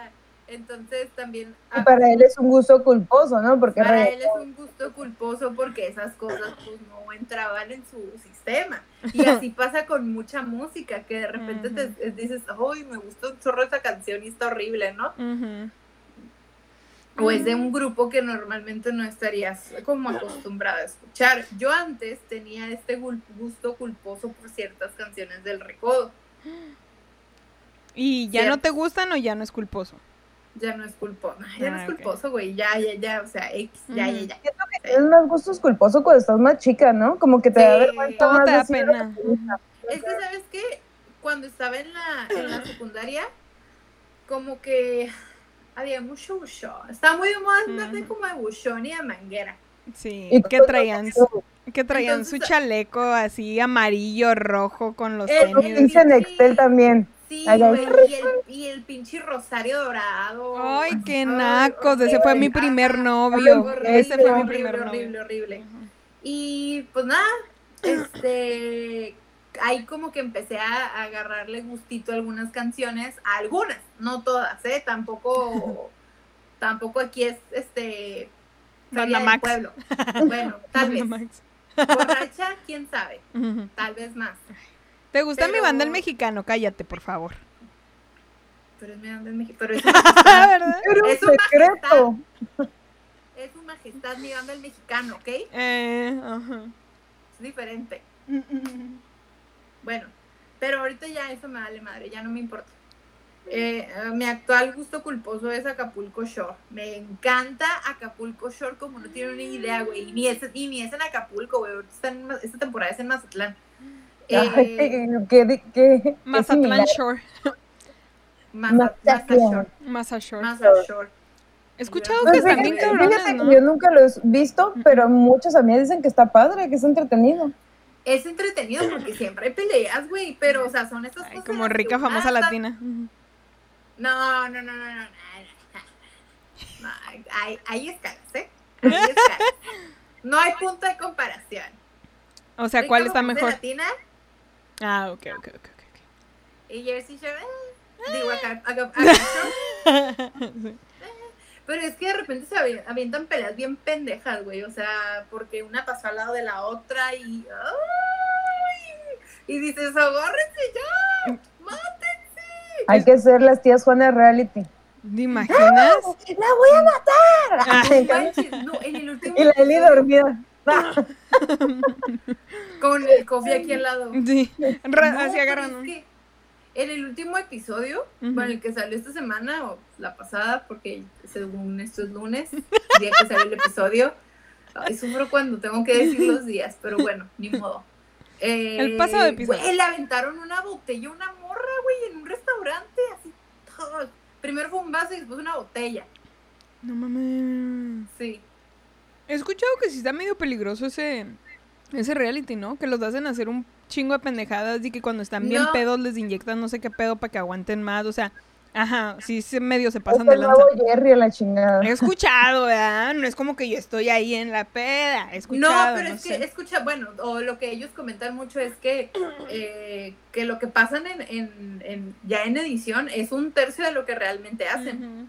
Entonces también Y para él es un gusto culposo, ¿no? Porque para él es un gusto culposo porque esas cosas pues no entraban en su sistema. Y así pasa con mucha música, que de repente te dices, ¡ay, me gusta un chorro esa canción y está horrible, ¿no? O es de un grupo que normalmente no estarías como acostumbrada a escuchar. Yo antes tenía este gusto culposo por ciertas canciones del recodo. ¿Y ya no te gustan o ya no es culposo? Ya no es culposo, ya no Ah, es ok. culposo, güey, ya, ya, ya, o sea, X, ya, ya, ya. Siento que tienes más gustos culposos cuando estás más chica, ¿no? Como que te da Sí. vergüenza Todo más te da lo pena. que. Es que, ¿sabes qué? Cuando estaba en la, en la secundaria, como que había mucho buchón. Estaba muy de moda andar de Ujú. como de buchón y de manguera. Sí. Y ¿Qué todo- traían? Que traían su chaleco así amarillo, rojo con los Eh, Lo tenis. hice en Excel también. Sí, Ay, güey, y el, y el pinche rosario dorado. Ay, qué Ay, nacos. Ese fue mi horrible. primer novio. Horrible, Ese fue mi horrible, primer novio. horrible, horrible. Y pues nada, este, ahí como que empecé a, agarrarle gustito a algunas canciones, a algunas, no todas, ¿eh? Tampoco, tampoco aquí es, este, feria del Max. pueblo. Bueno, tal vez. Max. Borracha, quién sabe, tal vez más. ¿Te gusta mi banda el mexicano? Cállate, por favor. Pero es mi banda en México, pero es ¿Verdad? Es un secreto. es un majestad mi banda el mexicano, ¿ok? Es Eh, ajá. diferente. Bueno, pero ahorita ya eso me vale madre, ya no me importa. Eh, mi actual gusto culposo es Acapulco Shore. Me encanta Acapulco Shore como no tienen ni idea, güey. Y ni es, y ni es en Acapulco, güey. esta temporada es en Mazatlán. Eh, qué, qué- qué Mazatlán. Shore. Maza- Mazatlán. Maza- Maza Shore. He escuchado Pues que están fíjate, bien cabrones, ¿no? yo nunca lo he visto, pero muchas amigas dicen que está padre, que es entretenido. Es entretenido porque siempre hay peleas, güey. Pero, o sea, son estas Ay, cosas. como rica famosa latina. No, no, no, no, no. no, hay, hay escalas, ¿eh? Hay escalas. No hay punto de comparación. O sea, Rica ¿cuál está mejor? Latina Ah, ok, ok, ok. ok. y Jersey Shore. eh, Digo, acá, acá, acá Shore. Sí. Pero es que de repente se avi- avientan peleas bien pendejas, güey. O sea, porque una pasó al lado de la otra y. ¡ay! Y dices, agárrense ya. ¡Mátense! Hay que ser las tías Juana Reality. ¿Te imaginas? ¡La voy a matar! Ah. Ay, No manches, no, en el último y la Eli dormida. Con el coffee aquí al lado. Sí, ra- No, así agarrando. es que en el último episodio, bueno, el que salió esta semana o la pasada, porque según esto es lunes, día que salió el episodio, ay, sufro cuando tengo que decir los días, pero bueno, ni modo. Eh, El pasado episodio. güey, le aventaron una botella a una morra, güey, en un restaurante, así. todo. Primero fue un vaso y después una botella. No mames. Sí. He escuchado que sí está medio peligroso ese, ese reality, ¿no? Que los hacen hacer un chingo de pendejadas y que cuando están bien No. pedos les inyectan no sé qué pedo para que aguanten más. O sea, ajá, sí se medio se Es pasan de lanza. Jerry a la chingada. He escuchado, ¿verdad? No es como que yo estoy ahí en la peda. He No, escuchado. pero no es sé. que, escucha, bueno, o lo que ellos comentan mucho es que, eh, que lo que pasan en, en, en- ya en edición es un tercio de lo que realmente hacen. Ujú.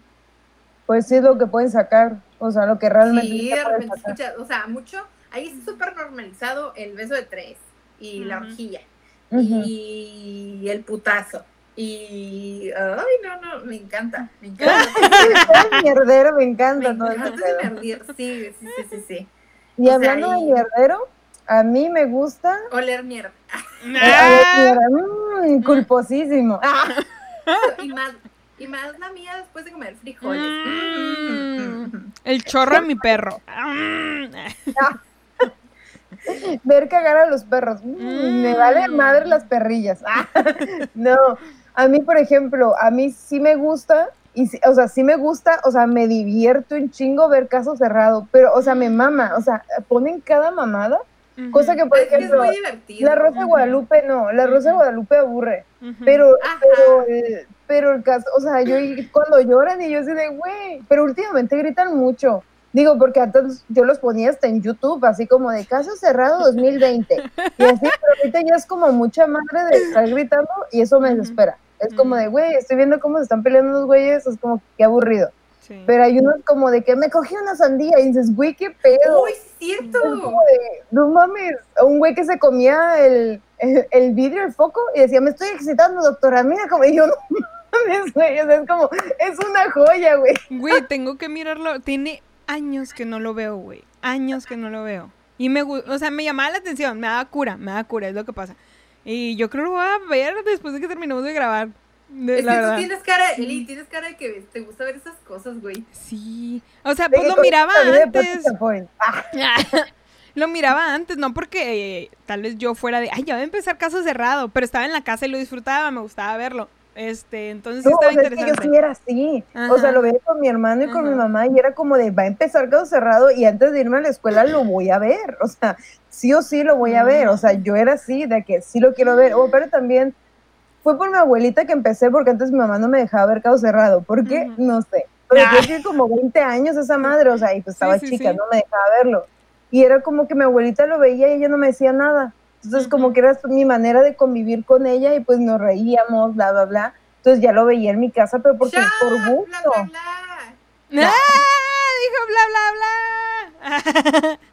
Pues sí es lo que pueden sacar. O sea, lo que realmente Sí, de puede repente sacar. escucha, o sea, mucho, ahí es súper normalizado el beso de tres y la Ujú. y el putazo. Y, ay, no, no, me encanta, me encanta. Mierdero, me me encanta todo ese encanta sí, sí, sí, sí, sí. Y O sea, hablando de mierdero, a mí me gusta. Oler mierda. eh, mm, culposísimo. Ah, Y más, y más la mía después de comer frijoles. Mm. El chorro de mi perro. Mm. ver cagar a los perros. Mm, Me vale madre las perrillas. Ah, no, a mí, por ejemplo, a mí sí me gusta. Y sí- o sea, sí me gusta, o sea, me divierto un chingo ver caso cerrado, pero, o sea, me mama, o sea, ponen cada mamada, cosa que, por Es que es ejemplo, muy divertido. la Rosa de Guadalupe no, la Rosa de Guadalupe aburre. Pero, pero, pero el caso, o sea, yo cuando lloran y yo así de, güey, pero últimamente gritan mucho. Digo, porque antes yo los ponía hasta en YouTube, así como de caso cerrado 2020. Y así, pero ahorita ya es como mucha madre de estar gritando y eso me desespera. Es como de, güey, estoy viendo cómo se están peleando los güeyes, es como que aburrido. Sí. Pero hay unos como de que me cogí una sandía y dices, güey, qué pedo. Uy, cierto. como de, no mames, un güey que se comía el, el, el vidrio, el foco, y decía, me estoy excitando, doctora, mira como y yo, no mames, güey, o sea, es como, es una joya, güey. Güey, tengo que mirarlo. Tiene años que no lo veo, güey. Años que no lo veo. Y me gu- o sea, me llamaba la atención, me daba cura, me daba cura, es lo que pasa. Y yo creo que lo voy a ver después de que terminemos de grabar. De, Es la que tú verdad. tienes cara, Eli, tienes cara de que te gusta ver esas cosas, güey. Sí. O sea, pues lo miraba antes. Lo miraba antes, no porque eh, tal vez yo fuera de, ay, ya va a empezar caso cerrado, pero estaba en la casa y lo disfrutaba, me gustaba verlo. Este, entonces sí no, o estaba sea, es que yo interesante. sí era así. O Ajá. sea, lo veía con mi hermano y con mi Ajá. mamá y era como de, va a empezar caso cerrado y antes de irme a la escuela lo voy a ver. O sea, sí o sí lo voy a ver. O sea, yo era así, de que sí lo quiero ver. Oh, pero también fue por mi abuelita que empecé porque antes mi mamá no me dejaba ver caso cerrado. ¿Por qué? Ujú. No sé. Pero Ah. yo tenía como 20 años esa madre, o sea, y pues estaba sí, chica, sí. no me dejaba verlo. Y era como que mi abuelita lo veía y ella no me decía nada. Entonces, como que era mi manera de convivir con ella y pues nos reíamos, bla, bla, bla. Entonces ya lo veía en mi casa, pero porque Ya, por bla, gusto. bla, bla. ¡Ah! Dijo bla, bla, bla.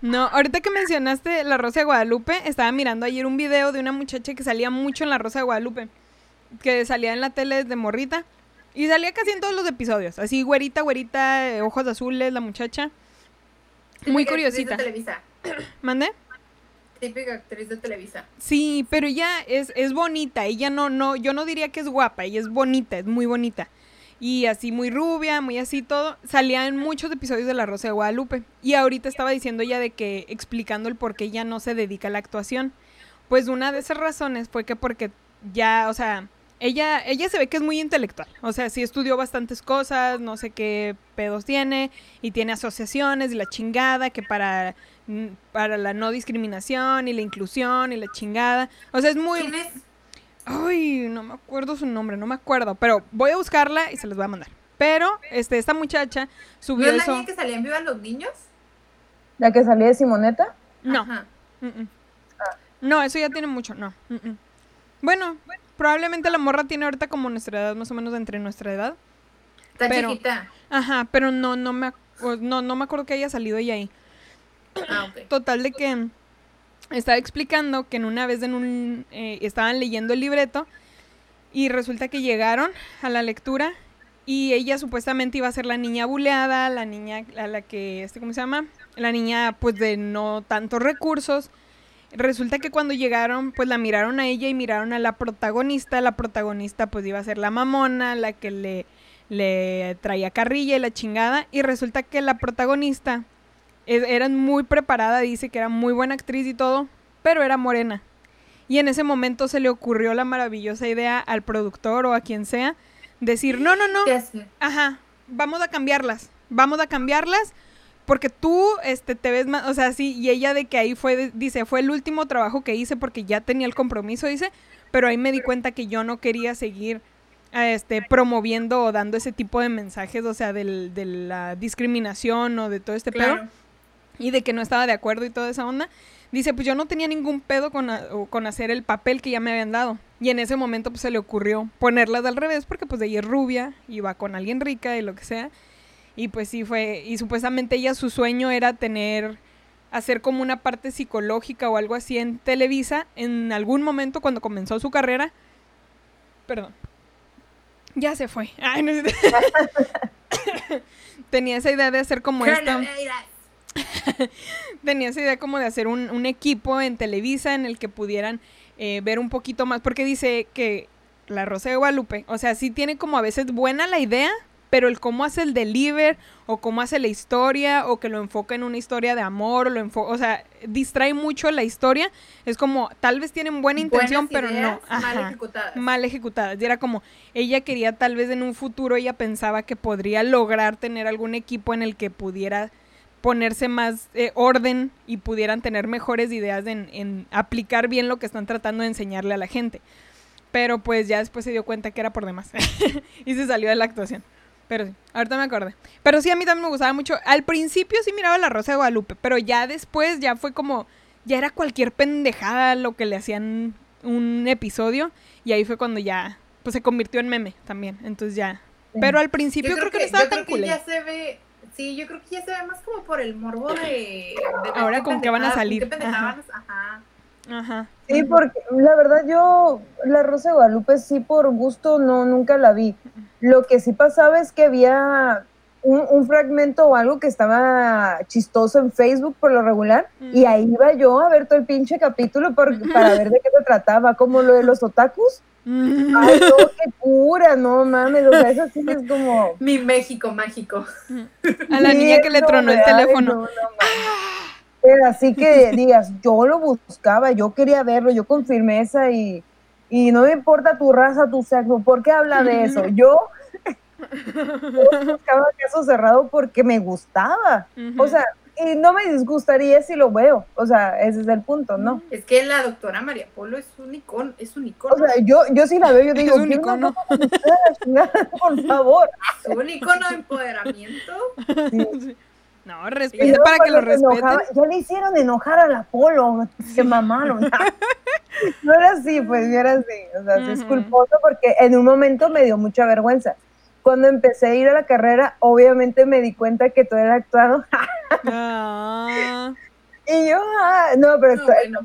No, ahorita que mencionaste la Rosa de Guadalupe, estaba mirando ayer un video de una muchacha que salía mucho en la Rosa de Guadalupe, que salía en la tele de morrita y salía casi en todos los episodios, así güerita, güerita, eh, ojos azules, la muchacha. Muy curiosita. Televisa. ¿Mande? Típica actriz de Televisa. Sí, pero ella es, es bonita, ella no, no, yo no diría que es guapa, ella es bonita, es muy bonita. Y así muy rubia, muy así todo. Salía en muchos episodios de La Rosa de Guadalupe. Y ahorita estaba diciendo ella de que, explicando el por qué ella no se dedica a la actuación. Pues una de esas razones fue que porque ya, o sea, ella, ella se ve que es muy intelectual. O sea, sí estudió bastantes cosas, no sé qué pedos tiene, y tiene asociaciones y la chingada, que para, para la no discriminación y la inclusión y la chingada. O sea, es muy... ¿Quién es? Ay, no me acuerdo su nombre, no me acuerdo, pero voy a buscarla y se les voy a mandar. Pero, este, esta muchacha ¿No subió es la eso. niña que salía en Viva los Niños? La que salía de Simoneta. No, Ajá. mm, mm. no, eso ya tiene mucho, no. mm, mm. Bueno, probablemente la morra tiene ahorita como nuestra edad, más o menos entre nuestra edad. Está Pero- chiquita. Ajá, pero no, no me, no, no me acuerdo que haya salido ella ahí. Ah. Total de que estaba explicando que en una vez en un eh, estaban leyendo el libreto y resulta que llegaron a la lectura y ella supuestamente iba a ser la niña buleada, la niña a la que este cómo se llama, la niña pues de no tantos recursos. Resulta que cuando llegaron, pues la miraron a ella y miraron a la protagonista. La protagonista pues iba a ser la mamona, la que le, le traía carrilla y la chingada. Y resulta que la protagonista e- era muy preparada, dice que era muy buena actriz y todo, pero era morena. Y en ese momento se le ocurrió la maravillosa idea al productor o a quien sea, decir, no, no, no. Ajá, vamos a cambiarlas, vamos a cambiarlas porque tú este te ves más, o sea, sí, y ella de que ahí fue dice, fue el último trabajo que hice porque ya tenía el compromiso, dice, pero ahí me di cuenta que yo no quería seguir este promoviendo o dando ese tipo de mensajes, o sea, del, de la discriminación o de todo este pedo Claro. Y de que no estaba de acuerdo y toda esa onda. Dice, pues yo no tenía ningún pedo con, a- con hacer el papel que ya me habían dado. Y en ese momento pues se le ocurrió ponerlas al revés porque pues ella es rubia y va con alguien rica y lo que sea. Y pues sí fue, y supuestamente ella su sueño era tener, hacer como una parte psicológica o algo así en Televisa en algún momento cuando comenzó su carrera. Perdón. Ya se fue. Ay, no sé. Tenía esa idea de hacer como Coronavirus. tenía esa idea como de hacer un, un equipo en Televisa en el que pudieran eh, ver un poquito más, porque dice que la Rosa de Guadalupe, o sea, sí tiene como a veces buena la idea, pero el cómo hace el deliver o cómo hace la historia o que lo enfoca en una historia de amor o lo enfoca, o sea, distrae mucho la historia, es como tal vez tienen buena intención, Buenas pero no, mal ejecutadas. mal ejecutadas. Y era como, ella quería tal vez en un futuro, ella pensaba que podría lograr tener algún equipo en el que pudiera ponerse más eh, orden y pudieran tener mejores ideas en, en aplicar bien lo que están tratando de enseñarle a la gente. Pero pues ya después se dio cuenta que era por demás y se salió de la actuación. Pero sí, ahorita me acordé. Pero sí, a mí también me gustaba mucho. Al principio sí miraba La Rosa de Guadalupe, pero ya después ya fue como, ya era cualquier pendejada lo que le hacían un episodio y ahí fue cuando ya, pues se convirtió en meme también. Entonces ya. Pero al principio Yo creo, que, no estaba yo tan creo que culero. ya se ve, sí, yo creo que ya se ve más como por el morbo de, de Ahora con qué van a salir. Ajá. ajá. Ajá. Sí, porque la verdad yo, la Rosa de Guadalupe sí por gusto no, nunca la vi. Lo que sí pasaba es que había un, un fragmento o algo que estaba chistoso en Facebook por lo regular y ahí iba yo a ver todo el pinche capítulo por- para ver de qué se trataba, como lo de los otakus. Ay, no, qué pura, no mames, o sea, eso sí es como... Mi México mágico. A la Sí, niña que le tronó el teléfono. no, no mames. Pero así que digas, yo lo buscaba, yo quería verlo, yo con firmeza y, y no me importa tu raza, tu sexo, ¿por qué habla de eso? Yo, yo buscaba caso cerrado porque me gustaba. O sea, y no me disgustaría si lo veo. O sea, ese es el punto, ¿no? Es que la doctora María Polo es un icono, es un icono. O sea, yo, yo sí la veo, yo digo, Es un "Quiero una icono. por favor. es un icono de empoderamiento. Sí. No, respete para que lo respeten. ya le hicieron enojar a la Polo, se mamaron. no era así, pues no era así. O sea, sí es Ujú. culposo porque en un momento me dio mucha vergüenza. Cuando empecé a ir a la carrera, obviamente me di cuenta que todo era actuado. Ah, y yo, ah, no, pero No, está- bueno,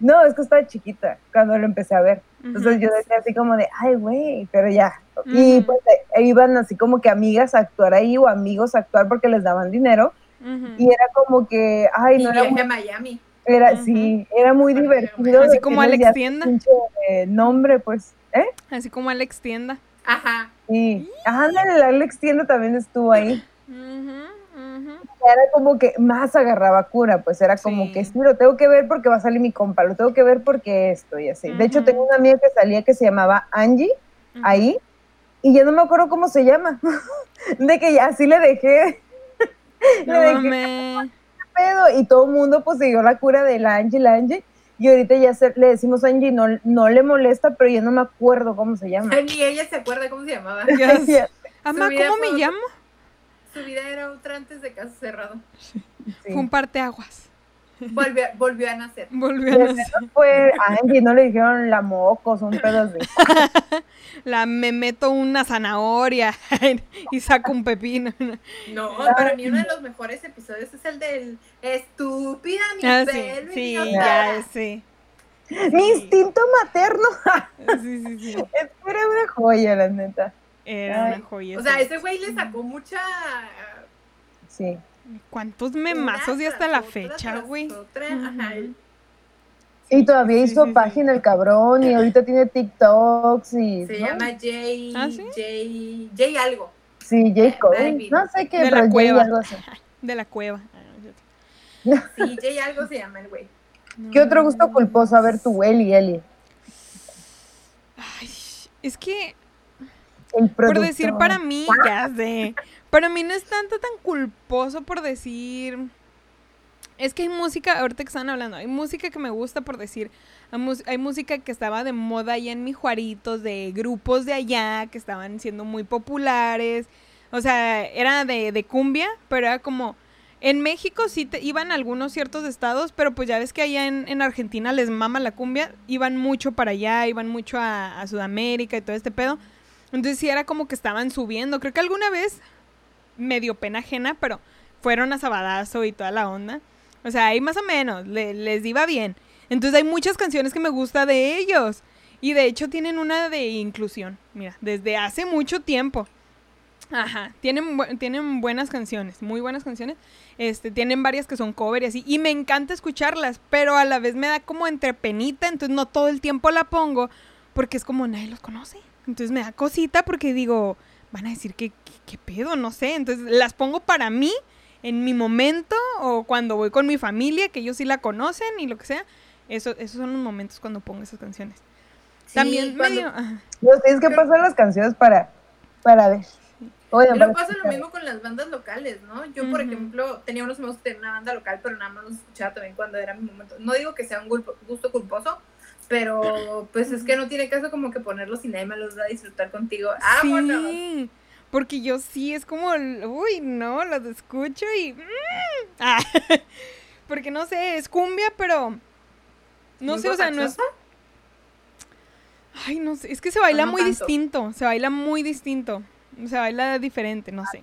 no, es que estaba chiquita cuando lo empecé a ver. Entonces yo decía así como de, ay, güey, pero ya. Y pues eh, iban así como que amigas a actuar ahí o amigos a actuar porque les daban dinero. Y era como que, ay, y no era viaje muy a Miami. Era, sí, era muy divertido. Así como Alex Tienda. eh, nombre, pues, ¿eh? Así como Alex Tienda. Ajá. Sí. Ándale, Alex Tienda también estuvo ahí. Era como que más agarraba cura, pues era como Sí. que sí, lo tengo que ver porque va a salir mi compa, lo tengo que ver porque esto y así. De hecho, tengo una amiga que salía que se llamaba Angie ahí y ya no me acuerdo cómo se llama. De que ya así le dejé. le No dejé mames. pedo y todo el mundo pues siguió la cura de la Angie, la Angie. Y ahorita ya se- le decimos Angie, no, no le molesta, pero ya no me acuerdo cómo se llama. Ni ella se acuerda cómo se llamaba. Vida ¿cómo me fue- llamo? Su vida era otra antes de caso cerrado. sí. Fue un parteaguas. Volvió, volvió a nacer. Volvió a nacer. Fue Angie, no le dijeron la mocos, un pedo así. La me meto una zanahoria y saco un pepino. No, para mí uno de los mejores episodios es el del estúpida mi Ah, sí, sí, idiota". ya sé. Mi instinto materno. Sí, sí, sí. Era una joya, la neta. Era Ay. una joya. O sea, sí. ese güey le sacó mucha Sí. ¿Cuántos memazos y hasta la fecha, güey? Y todavía Sí, hizo sí, sí. página el cabrón y ahorita tiene TikToks y. Se ¿no? llama Jay, ¿Ah, sí? Jay, Jay algo. Sí, J. Cole. No sé qué, De la Jay cueva. algo así. De la cueva. Ah. Sí, Jay algo se llama el güey. ¿Qué otro gusto culposo? A ver tú, Eli, Eli. Ay, es que El Por decir para mí, ya sé. Para mí no es tanto tan culposo por decir. Es que hay música, ahorita que están hablando, hay música que me gusta por decir. Hay, música que estaba de moda allá en mi Juaritos, de grupos de allá que estaban siendo muy populares. O sea, era de, cumbia, pero era como. En México sí te, iban algunos ciertos estados, pero pues ya ves que allá en, en Argentina les mama la cumbia, iban mucho para allá, iban mucho a, a Sudamérica y todo este pedo. Entonces sí era como que estaban subiendo. Creo que alguna vez medio pena ajena, pero fueron a Sabadazo y toda la onda. O sea, ahí más o menos, le- les iba bien. Entonces hay muchas canciones que me gusta de ellos. Y de hecho tienen una de inclusión, mira, desde hace mucho tiempo. Ajá, tienen, tienen buenas canciones, muy buenas canciones. Este, tienen varias que son cover y así. Y me encanta escucharlas, pero a la vez me da como entre penita, entonces no todo el tiempo la pongo, porque es como nadie los conoce. Entonces me da cosita porque digo, van a decir que- qué pedo, no sé. Entonces las pongo para mí, en mi momento, o cuando voy con mi familia, que ellos sí la conocen y lo que sea. Eso, esos son los momentos cuando pongo esas canciones. Sí, También cuando- medio... Nos tienes que pasar las canciones para, para ver. Oye, Pero pasa lo mismo con las bandas locales, ¿no? Yo, por Ujú. ejemplo, tenía unos amigos que tenían una banda local, pero nada más los escuchaba también cuando era mi momento. No digo que sea un gusto culposo, pero pues es que no tiene caso como que ponerlos y nadie me los va a disfrutar contigo. ¡Vámonos! Sí, porque yo sí es como, uy, no, los escucho y... mm, ah, porque no sé, es cumbia, pero... No ¿Muy sé, o sea, no es... Ay, no sé, es que se baila no muy tanto? distinto, se baila muy distinto, se baila diferente, no sé.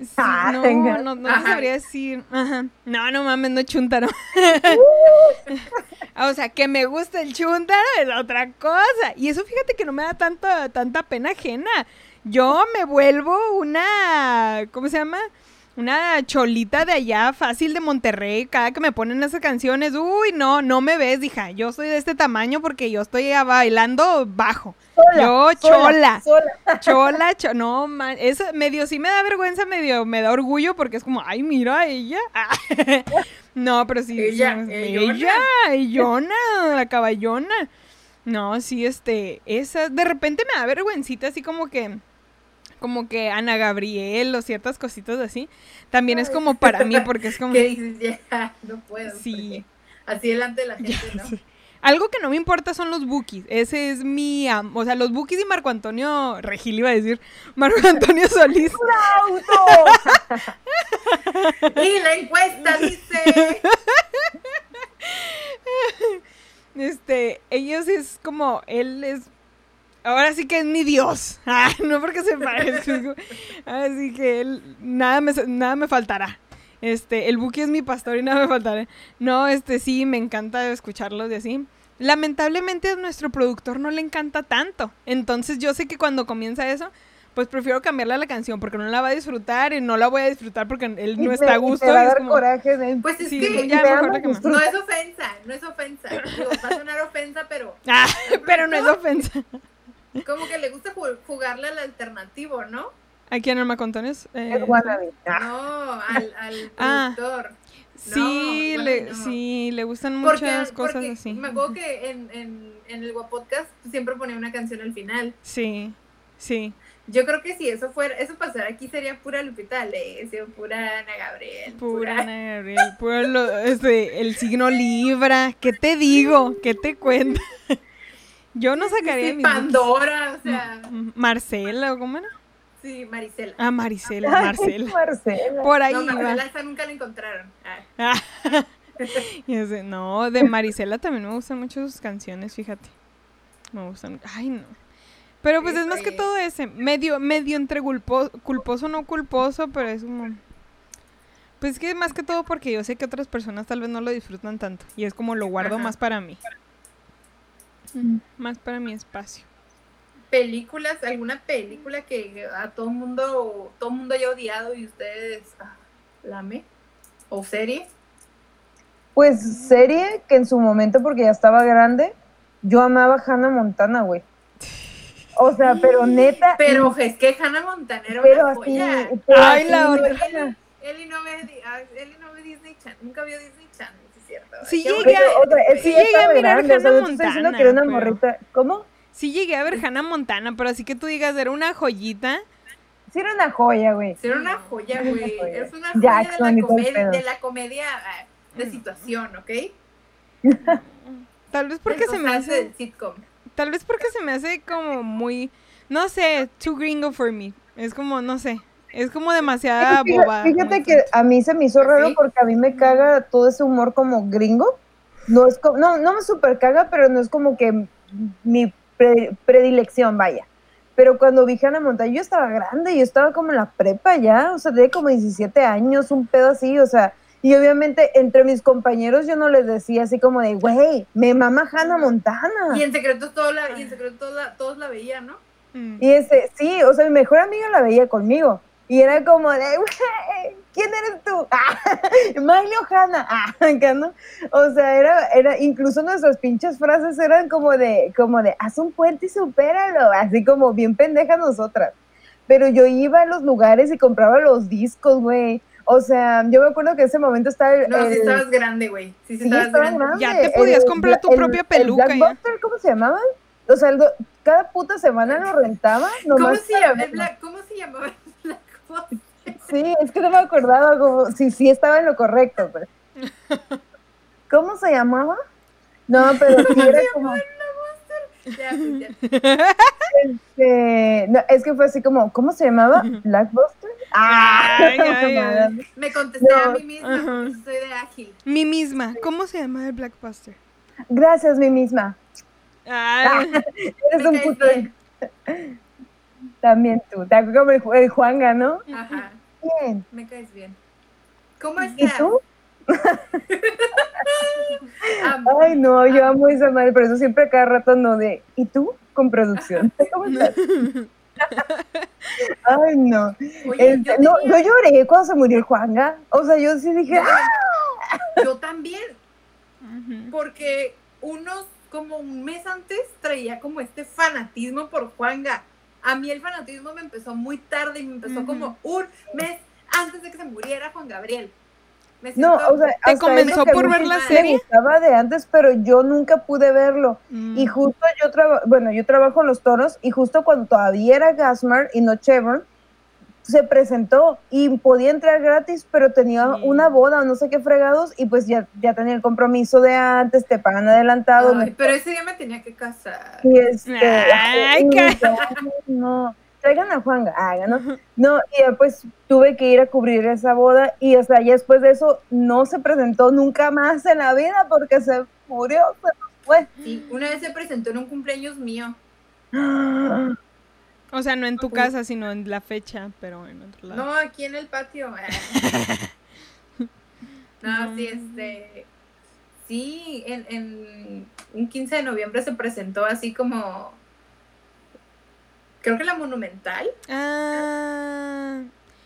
Sí, Ah, no, venga. no, no te sabría decir. Ajá. No, no mames, no chuntaro. o sea, que me gusta el chuntaro es otra cosa. Y eso fíjate que no me da tanta, tanta pena ajena. Yo me vuelvo una, ¿cómo se llama? Una cholita de allá, fácil de Monterrey. Cada que me ponen esas canciones, uy, no, no me ves, hija. Yo soy de este tamaño porque yo estoy bailando bajo. Sola, Yo, chola. sola. Chola, cho- no, man, eso medio sí me da vergüenza, medio me da orgullo porque es como, ay, mira a ella. No, pero sí. Ella, ella, ellona, la caballona. No, sí, este, esa, de repente me da vergüencita, así como que, como que Ana Gabriel o ciertas cositas así. También es como para mí, porque es como, Que dices, ya, no puedo. Sí. Así delante de la gente, ¿no? algo que no me importa son los bookies. Ese es mi, o sea, los bookies y Marco Antonio, Regil iba a decir, Marco Antonio Solís. ¡Auto! Y la encuesta dice. Este, ellos es como, él es, ahora sí que es mi Dios. Ah, no porque se parezca. Así que él, nada me, nada me faltará. Este, el Buki es mi pastor y nada me faltará. No, este, sí, me encanta escucharlos y así. Lamentablemente a nuestro productor no le encanta tanto. Entonces yo sé que cuando comienza eso, pues prefiero cambiarle a la canción porque no la va a disfrutar y no la voy a disfrutar porque él Y no te- está a y gusto. te va y a es dar como- coraje de... Pues es Sí, que ya la que más. no es ofensa, no es ofensa. Digo, va a sonar ofensa, pero Ah, pero no es ofensa. Como que le gusta ju- jugarle al alternativo, ¿no? ¿A quién, Marco Antonio? Eh, Es wannabe. Ah, No, al, al Ah. productor. Sí, No, le, no. sí, le gustan Porque, muchas cosas porque así. me acuerdo que en, en, en el Guapodcast siempre ponía una canción al final. Sí, sí. Yo creo que si eso fuera, eso pasara aquí sería pura Lupita D'Alessio, pura Ana Gabriel, Pura pura... Ana Gabriel, puro lo- este, el signo Libra. ¿Qué te digo? ¿Qué te cuento? Yo no sacaría Sí, mi Pandora, o sea, Marcela, ¿o cómo era? sí, Marisela. Ah, Maricela, Ay, Marcela. Marcela. Por ahí no. Marcela esa nunca la encontraron. Ah. Y ese, no, de Marisela también me gustan mucho sus canciones, fíjate. Me gustan. Ay, no. Pero pues Sí, es más que todo ese. Medio, medio entre culpo- culposo, no culposo, pero es como. Pues es que más que todo porque yo sé que otras personas tal vez no lo disfrutan tanto. Y es como lo guardo Ajá. más para mí. Más para mi espacio. películas, alguna película que a todo mundo, todo mundo haya odiado y ustedes, ah, Lame. ¿O serie? Pues serie que en su momento, porque ya estaba grande, yo amaba a Hannah Montana, güey. O sea, pero neta. Pero es que Hannah Montana era pero una así. joya. pero Ay, así, la otra. Eli no ve, di- ah, Eli no ve Disney Channel. Nunca vio Disney sí llegué a- Pero, o sea, es que Sí ya llegué a mirar grande, o sea, Hannah Montana, que era una pero- morrita. ¿Cómo? Sí llegué a ver Hannah Montana, pero así que tú digas, era una joyita. Sí, era una joya, güey. Sí, Era una joya, Una güey. joya. Es una joya Jackson de la, comedia, pedo. de la comedia ah, de situación, ¿ok? Tal vez porque se me hace, sitcom. tal vez porque se me hace como muy, no sé, too gringo for me. Es como, no sé, es como demasiada Fíjate- boba. Fíjate que a mí se me hizo raro sí. porque a mí me caga todo ese humor como gringo. No es como, no, no me super caga, pero no es como que mi pre- predilección, vaya. Pero cuando vi Hannah Montana, yo estaba grande, yo estaba como en la prepa ya, o sea, tenía como 17 años, un pedo así, o sea, y obviamente entre mis compañeros yo no les decía así como de, güey, me mama Hannah Montana. Y en secreto, todo la, y en secreto todos la, todos la veían, ¿no? Mm. Y ese, sí, o sea, mi mejor amiga la veía conmigo. Y era como de, güey, ¿quién eres tú? Ah, Miley Ohana. Ah, acá, ¿no? O sea, era, era, incluso nuestras pinches frases eran como de, como de, haz un puente y supéralo. Así como bien pendeja nosotras. Pero yo iba a los lugares y compraba los discos, güey. O sea, yo me acuerdo que en ese momento estaba el. No, el- si estabas grande, güey. Sí, sí, estabas estaba grande. grande. Ya te podías comprar tu Bla- propia peluca, El ya. Blackbuster, ¿cómo se llamaban? O sea, el do- cada puta semana lo rentaba. ¿Cómo nomás se, llama, el verlo. Black- ¿Cómo se llamaba Sí, es que no me acordaba como si sí estaba en lo correcto. Pero. ¿Cómo se llamaba? No, pero sí era como. Ya, ya. este, no, es que fue así como, ¿cómo se llamaba? ¿Blackbuster? ¡Ah! Ay, ay, ay. Me contesté No, a mí misma soy de ágil. Mi misma, ¿cómo se llama el Blackbuster? Gracias, mi misma. Ay, Eres Me un puto. También tú. Te como el, el Juanga, ¿no? Ajá, Bien. me caes bien. ¿Cómo ¿Y estás? tú? Amo. Ay, no, yo amo esa madre, por eso siempre a cada rato no de. ¿Y tú? Con producción. ¿Cómo estás? Ay, no. Oye, Este, yo, no, yo lloré cuando se murió el Juanga. O sea, yo sí dije, ¡ah! yo también, porque unos, como un mes antes, traía como este fanatismo por Juanga. A mí el fanatismo me empezó muy tarde y me empezó como un mes antes de que se muriera Juan Gabriel. Me No, siento- o sea, ¿Te comenzó por ver la me serie? gustaba de antes, pero yo nunca pude verlo. Mm. Y justo yo trabajo, bueno, yo trabajo en los toros y justo cuando todavía era Gasmar y no Chevron, se presentó y podía entrar gratis, pero tenía Sí. una boda o no sé qué fregados y pues ya, ya tenía el compromiso de antes, te pagan adelantado. Ay, no- pero ese día me tenía que casar. y este, Ay, ya, no, traigan a Juan, hagan, ¿no? No, y ya, pues tuve que ir a cubrir esa boda y o sea, ya después de eso no se presentó nunca más en la vida porque se murió, se nos fue. Sí, una vez se presentó en un cumpleaños mío. O sea, no en tu casa, sino en la fecha, pero en otro lado. No, aquí en el patio. no, sí, este. Sí, en, en un 15 de noviembre se presentó así como. Creo que la Monumental. Ah,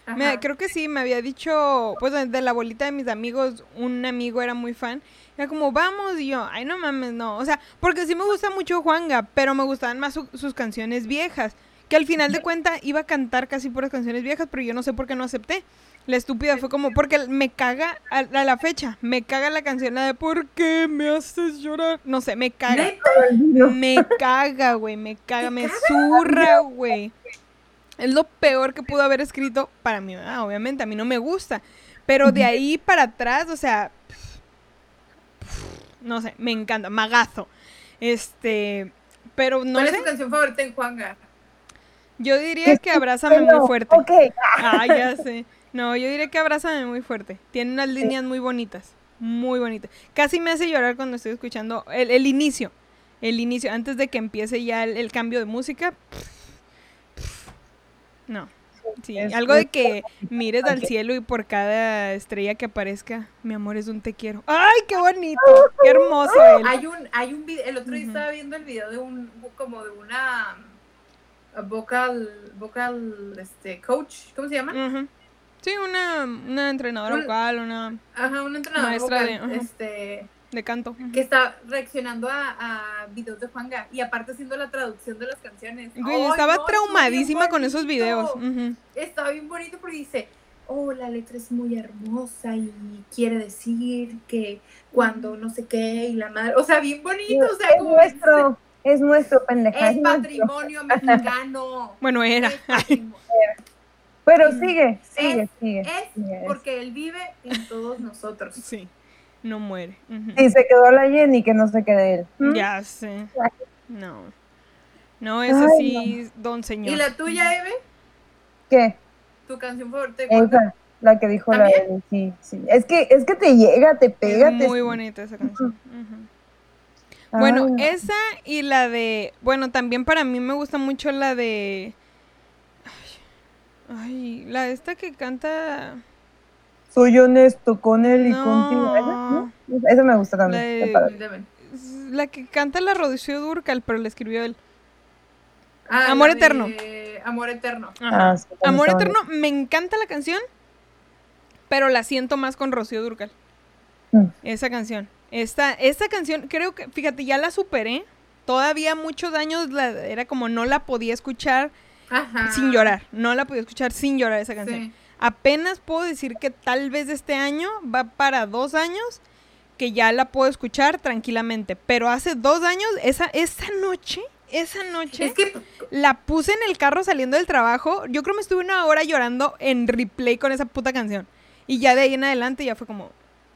Ajá. me- creo que sí, me había dicho, pues de, de la bolita de mis amigos, un amigo era muy fan. Era como, vamos, y yo, ay, no mames, no. O sea, porque sí me gusta mucho Juanga, pero me gustaban más su- sus canciones viejas. Que al final de cuenta iba a cantar casi puras canciones viejas, pero yo no sé por qué no acepté. La estúpida fue como, porque me caga a, a la fecha, me caga la canción, la de ¿por qué me haces llorar? No sé, me caga. Me caga, güey, me caga, ¿Te me caga? zurra, güey. Es lo peor que pudo haber escrito para mí, ¿verdad? obviamente, a mí no me gusta. Pero de ahí para atrás, o sea, no sé, me encanta, magazo. Este, pero no ¿Cuál es sé, tu canción favorita en Juanga? Yo diría que abrázame muy fuerte. Ok, Ah, ya sé. No, yo diría que abrázame muy fuerte. Tiene unas líneas muy bonitas. Muy bonitas. Casi me hace llorar cuando estoy escuchando el, el inicio. El inicio, antes de que empiece ya el, el cambio de música. No. Sí, algo de que mires al cielo y por cada estrella que aparezca, mi amor es un te quiero. ¡Ay, qué bonito! ¡Qué hermoso él! Hay un, hay un video, el otro día estaba viendo el video de un, como de una vocal, vocal, este, coach, ¿cómo se llama? Sí, una, una entrenadora Un- vocal, una Ajá, una entrenadora Maestra vocal, de- este, de canto. que está reaccionando a, a videos de Juanga y aparte haciendo la traducción de las canciones. Güey, estaba no, traumadísima con esos videos. Está bien bonito porque dice, oh, la letra es muy hermosa y quiere decir que cuando no sé qué y la madre, o sea, bien bonito, o sea, es como nuestro, es nuestro pendeja. es es nuestro. patrimonio mexicano. Bueno, era. Pero sigue, sigue, Es- sigue. Es sigue, porque él vive en todos nosotros. Sí, no muere. Ujú. Sí, se quedó la Jenny, que no se quede él. ¿Mm? Ya sé. No. No, es así, don señor. ¿Y la tuya, Eve? ¿Qué? ¿Tu canción favorita? Esa, la que dijo la. Eli, sí, sí. Es que, es que te llega, te pega. Es te- muy bonita esa canción. Bueno, no. esa y la de. Bueno, también para mí me gusta mucho la de. Ay, ay, la de esta que canta. Soy honesto con él y No. contigo. ¿Esa? ¿No? Esa me gusta La también. de-. La que canta la Rocío Durcal, pero la escribió él. Ah, Amor la de Eterno. Amor Eterno. Ah, sí, Amor Eterno, me encanta la canción, pero la siento más con Rocío Durcal. Mm. Esa canción. Esta, esta canción, creo que, fíjate, ya la superé. Todavía muchos años la, era como no la podía escuchar Ajá. sin llorar. No la podía escuchar sin llorar esa canción. Sí. Apenas puedo decir que tal vez este año va para dos años que ya la puedo escuchar tranquilamente. Pero hace dos años, esa, esa noche, esa noche, Es que la puse en el carro saliendo del trabajo. Yo creo me estuve una hora llorando en replay con esa puta canción. Y ya de ahí en adelante ya fue como,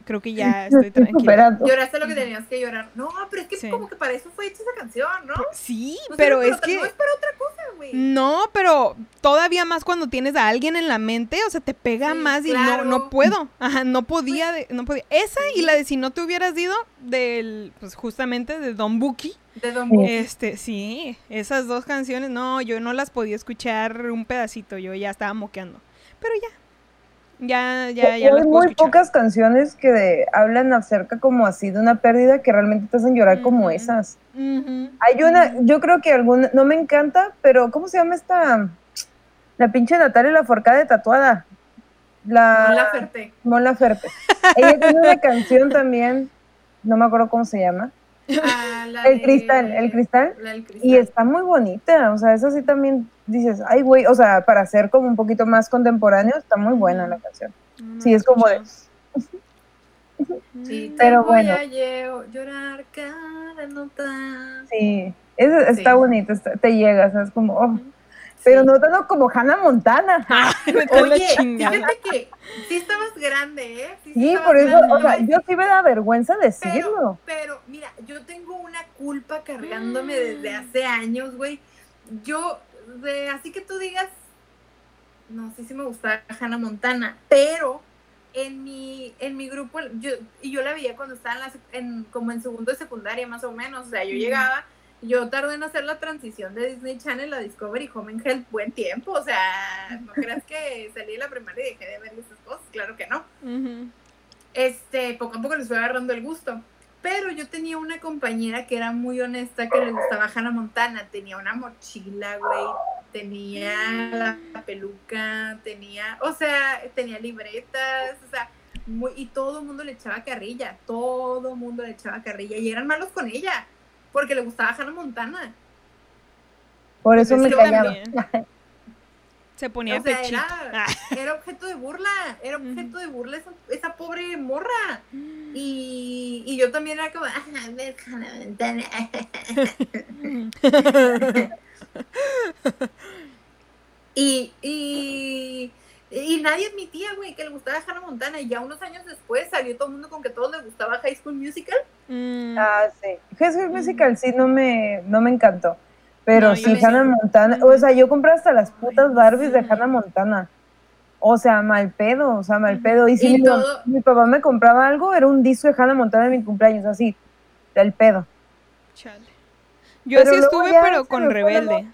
creo que ya estoy tranquila. lloraste lo que tenías que llorar. No, pero es que Sí. como que para eso fue hecha esa canción, ¿no? Sí, pero es que... No es para otra cosa, güey. No, pero todavía más cuando tienes a alguien en la mente, o sea, te pega Sí, más y claro. no, no puedo. Ajá, no podía, de- no podía. Esa y la de si no te hubieras ido del, pues justamente de Don Buki. De Don. Buki. Este, sí, esas dos canciones, no, yo no las podía escuchar un pedacito, yo ya estaba moqueando. Pero ya, ya, ya, ya Hay muy escuchar. pocas canciones que de- hablan acerca como así de una pérdida que realmente te hacen llorar como esas. Hay una, yo creo que alguna, no me encanta, pero ¿cómo se llama esta? La pinche Natalia la forcada de tatuada. La No la oferté. Mon Laferte. Ella tiene una canción también, no me acuerdo cómo se llama. Ah, la El de- cristal, el cristal. Y está muy bonita, o sea, esa sí también dices, ay, güey, o sea, para ser como un poquito más contemporáneo, está muy buena la canción. No, Sí, es como de-. Sí, te Pero voy bueno. a llorar cada nota. Sí, está Sí. bonita, está- te llega, o sea, es como, oh. Pero Sí. no tanto como Hannah Montana. Oye, fíjate que sí estabas grande, ¿eh? Sí, Sí, por eso, grande, o sea, yo sí me da vergüenza decirlo. Pero, mira, yo tengo una culpa cargándome desde hace años, güey. Yo, de, así que tú digas, no sé si me gusta Hannah Montana, pero en mi, en mi grupo, yo, y yo la veía cuando estaba en la, sec- en, como en segundo de secundaria más o menos, o sea, yo llegaba, yo tardé en hacer la transición de Disney Channel a Discovery Home and Health buen tiempo, o sea, no creas que salí de la primaria y dejé de ver esas cosas, claro que no Ujú. este, poco a poco les fue agarrando el gusto. Pero yo tenía una compañera que era muy honesta, que le gustaba Hannah Montana. Tenía una mochila, güey. Tenía la peluca, tenía, o sea, tenía libretas, o sea, muy- y todo el mundo le echaba carrilla. Todo el mundo le echaba carrilla. Y eran malos con ella, porque le gustaba Hannah Montana. Por eso me callaba. Se ponía O sea, pechito. era, Ah. era objeto de burla, era objeto de burla esa, esa pobre morra. Y, y yo también era como, "Ah, a ver, Hannah Montana". y, y, y nadie admitía, güey, que le gustaba Hannah Montana. Y ya unos años después salió todo el mundo con que a todos les gustaba High School Musical. Mm. Ah, sí. High School Musical sí no me, no me encantó. Pero No, sí, sí. Hannah Montana. O sea, yo compré hasta las putas Barbies de Hannah Montana. O sea, mal pedo, o sea, mal pedo. Y si Y mi, todo- mi papá me compraba algo, era un disco de Hannah Montana de mi cumpleaños, así, del pedo. Chale. Yo Pero así luego estuve, pero con rebelde.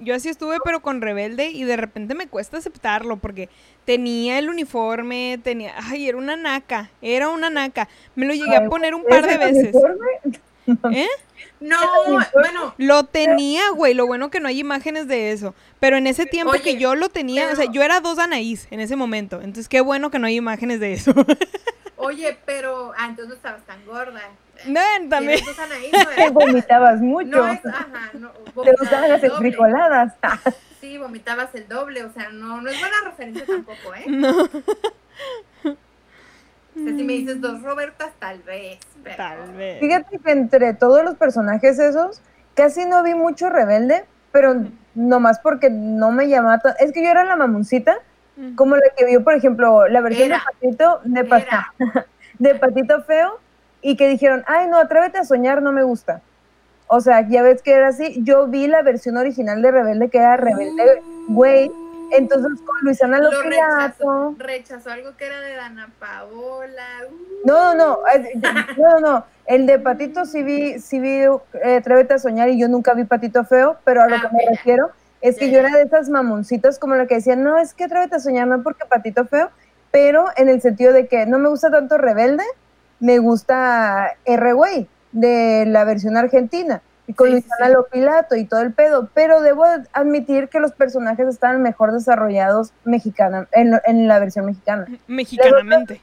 Yo así estuve, pero con rebelde y de repente me cuesta aceptarlo porque tenía el uniforme, tenía, ay, era una naca, era una naca. Me lo llegué a poner un par de ¿Ese veces. uniforme? ¿Eh? No, bueno, Lo tenía, güey. Lo bueno que no hay imágenes de eso. Pero en ese tiempo que yo lo tenía, o sea, yo era dos Anaís en ese momento. Entonces, qué bueno que no hay imágenes de eso. oye, pero. Ah, entonces no estabas tan gorda. No, también. Te vomitabas mucho. No es, ajá, no. Te vomitabas gustaban las enfrijoladas. Sí, vomitabas el doble, o sea, no, no es buena referencia tampoco, ¿eh? No. O sea, si me dices dos Robertas, tal vez. pero- Tal vez. Fíjate que entre todos los personajes esos, casi no vi mucho rebelde, pero nomás porque no me llamaba tan- Es que yo era la mamoncita, como la que vio, por ejemplo, la versión Era. de Patito, de, Era. de Patito Feo, y que dijeron, ay, no, atrévete a soñar, no me gusta. O sea, ya ves que era así. Yo vi la versión original de Rebelde, que era Rebelde, güey. Entonces, con Luisana Lo rechazó, rechazó algo que era de Dana Paola. uh. No, no, no, no, no, no. El de Patito sí vi, sí vi eh, Atrévete a soñar y yo nunca vi Patito Feo, pero a lo Ah, que me refiero es que yo era de esas mamoncitas como la que decían, no, es que Atrévete a soñar no porque Patito Feo, pero en el sentido de que no me gusta tanto Rebelde, me gusta R, güey, de la versión argentina. Y con Sí, Luisana sí. Lopilato y todo el pedo, pero debo admitir que los personajes estaban mejor desarrollados mexicana, en, en la versión mexicana. Mexicanamente.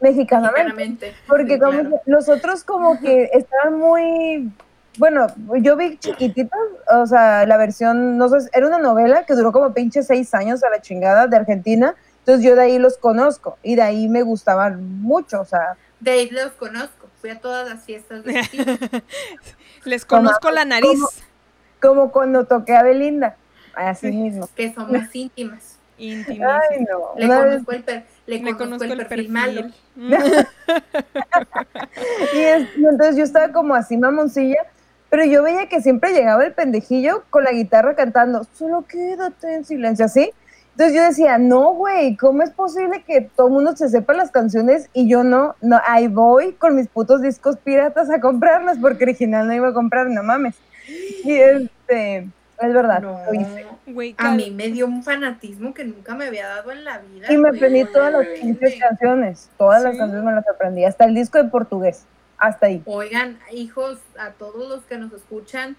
Mexicanamente. Mexicanamente. Porque Sí, como claro. los otros como que estaban muy... Bueno, yo vi chiquititos, o sea, la versión, no sé, era una novela que duró como pinche seis años a la chingada de Argentina, entonces yo de ahí los conozco y de ahí me gustaban mucho, o sea, De ahí los conozco. Fui a todas las fiestas de Steve. Les Como- conozco la nariz. como- como cuando toqué a Belinda, así mismo. que somos íntimas. Íntima. Ay, no. Le conozco el, per- le Le conozco conozco el el perfil, malo. perfil. Y, es- y entonces yo estaba como así mamoncilla, pero yo veía que siempre llegaba el pendejillo con la guitarra cantando, solo quédate en silencio, así. Entonces yo decía, no, güey, ¿cómo es posible que todo el mundo se sepa las canciones y yo no? No, ahí voy con mis putos discos piratas a comprarlas porque original no iba a comprar, no mames. Y este, es verdad, No, lo hice. Güey, a mí me dio un fanatismo que nunca me había dado en la vida. Y me aprendí todas las Rebelde. pinches canciones, todas las canciones me las aprendí, hasta el disco de portugués, hasta ahí. Oigan, hijos, a todos los que nos escuchan,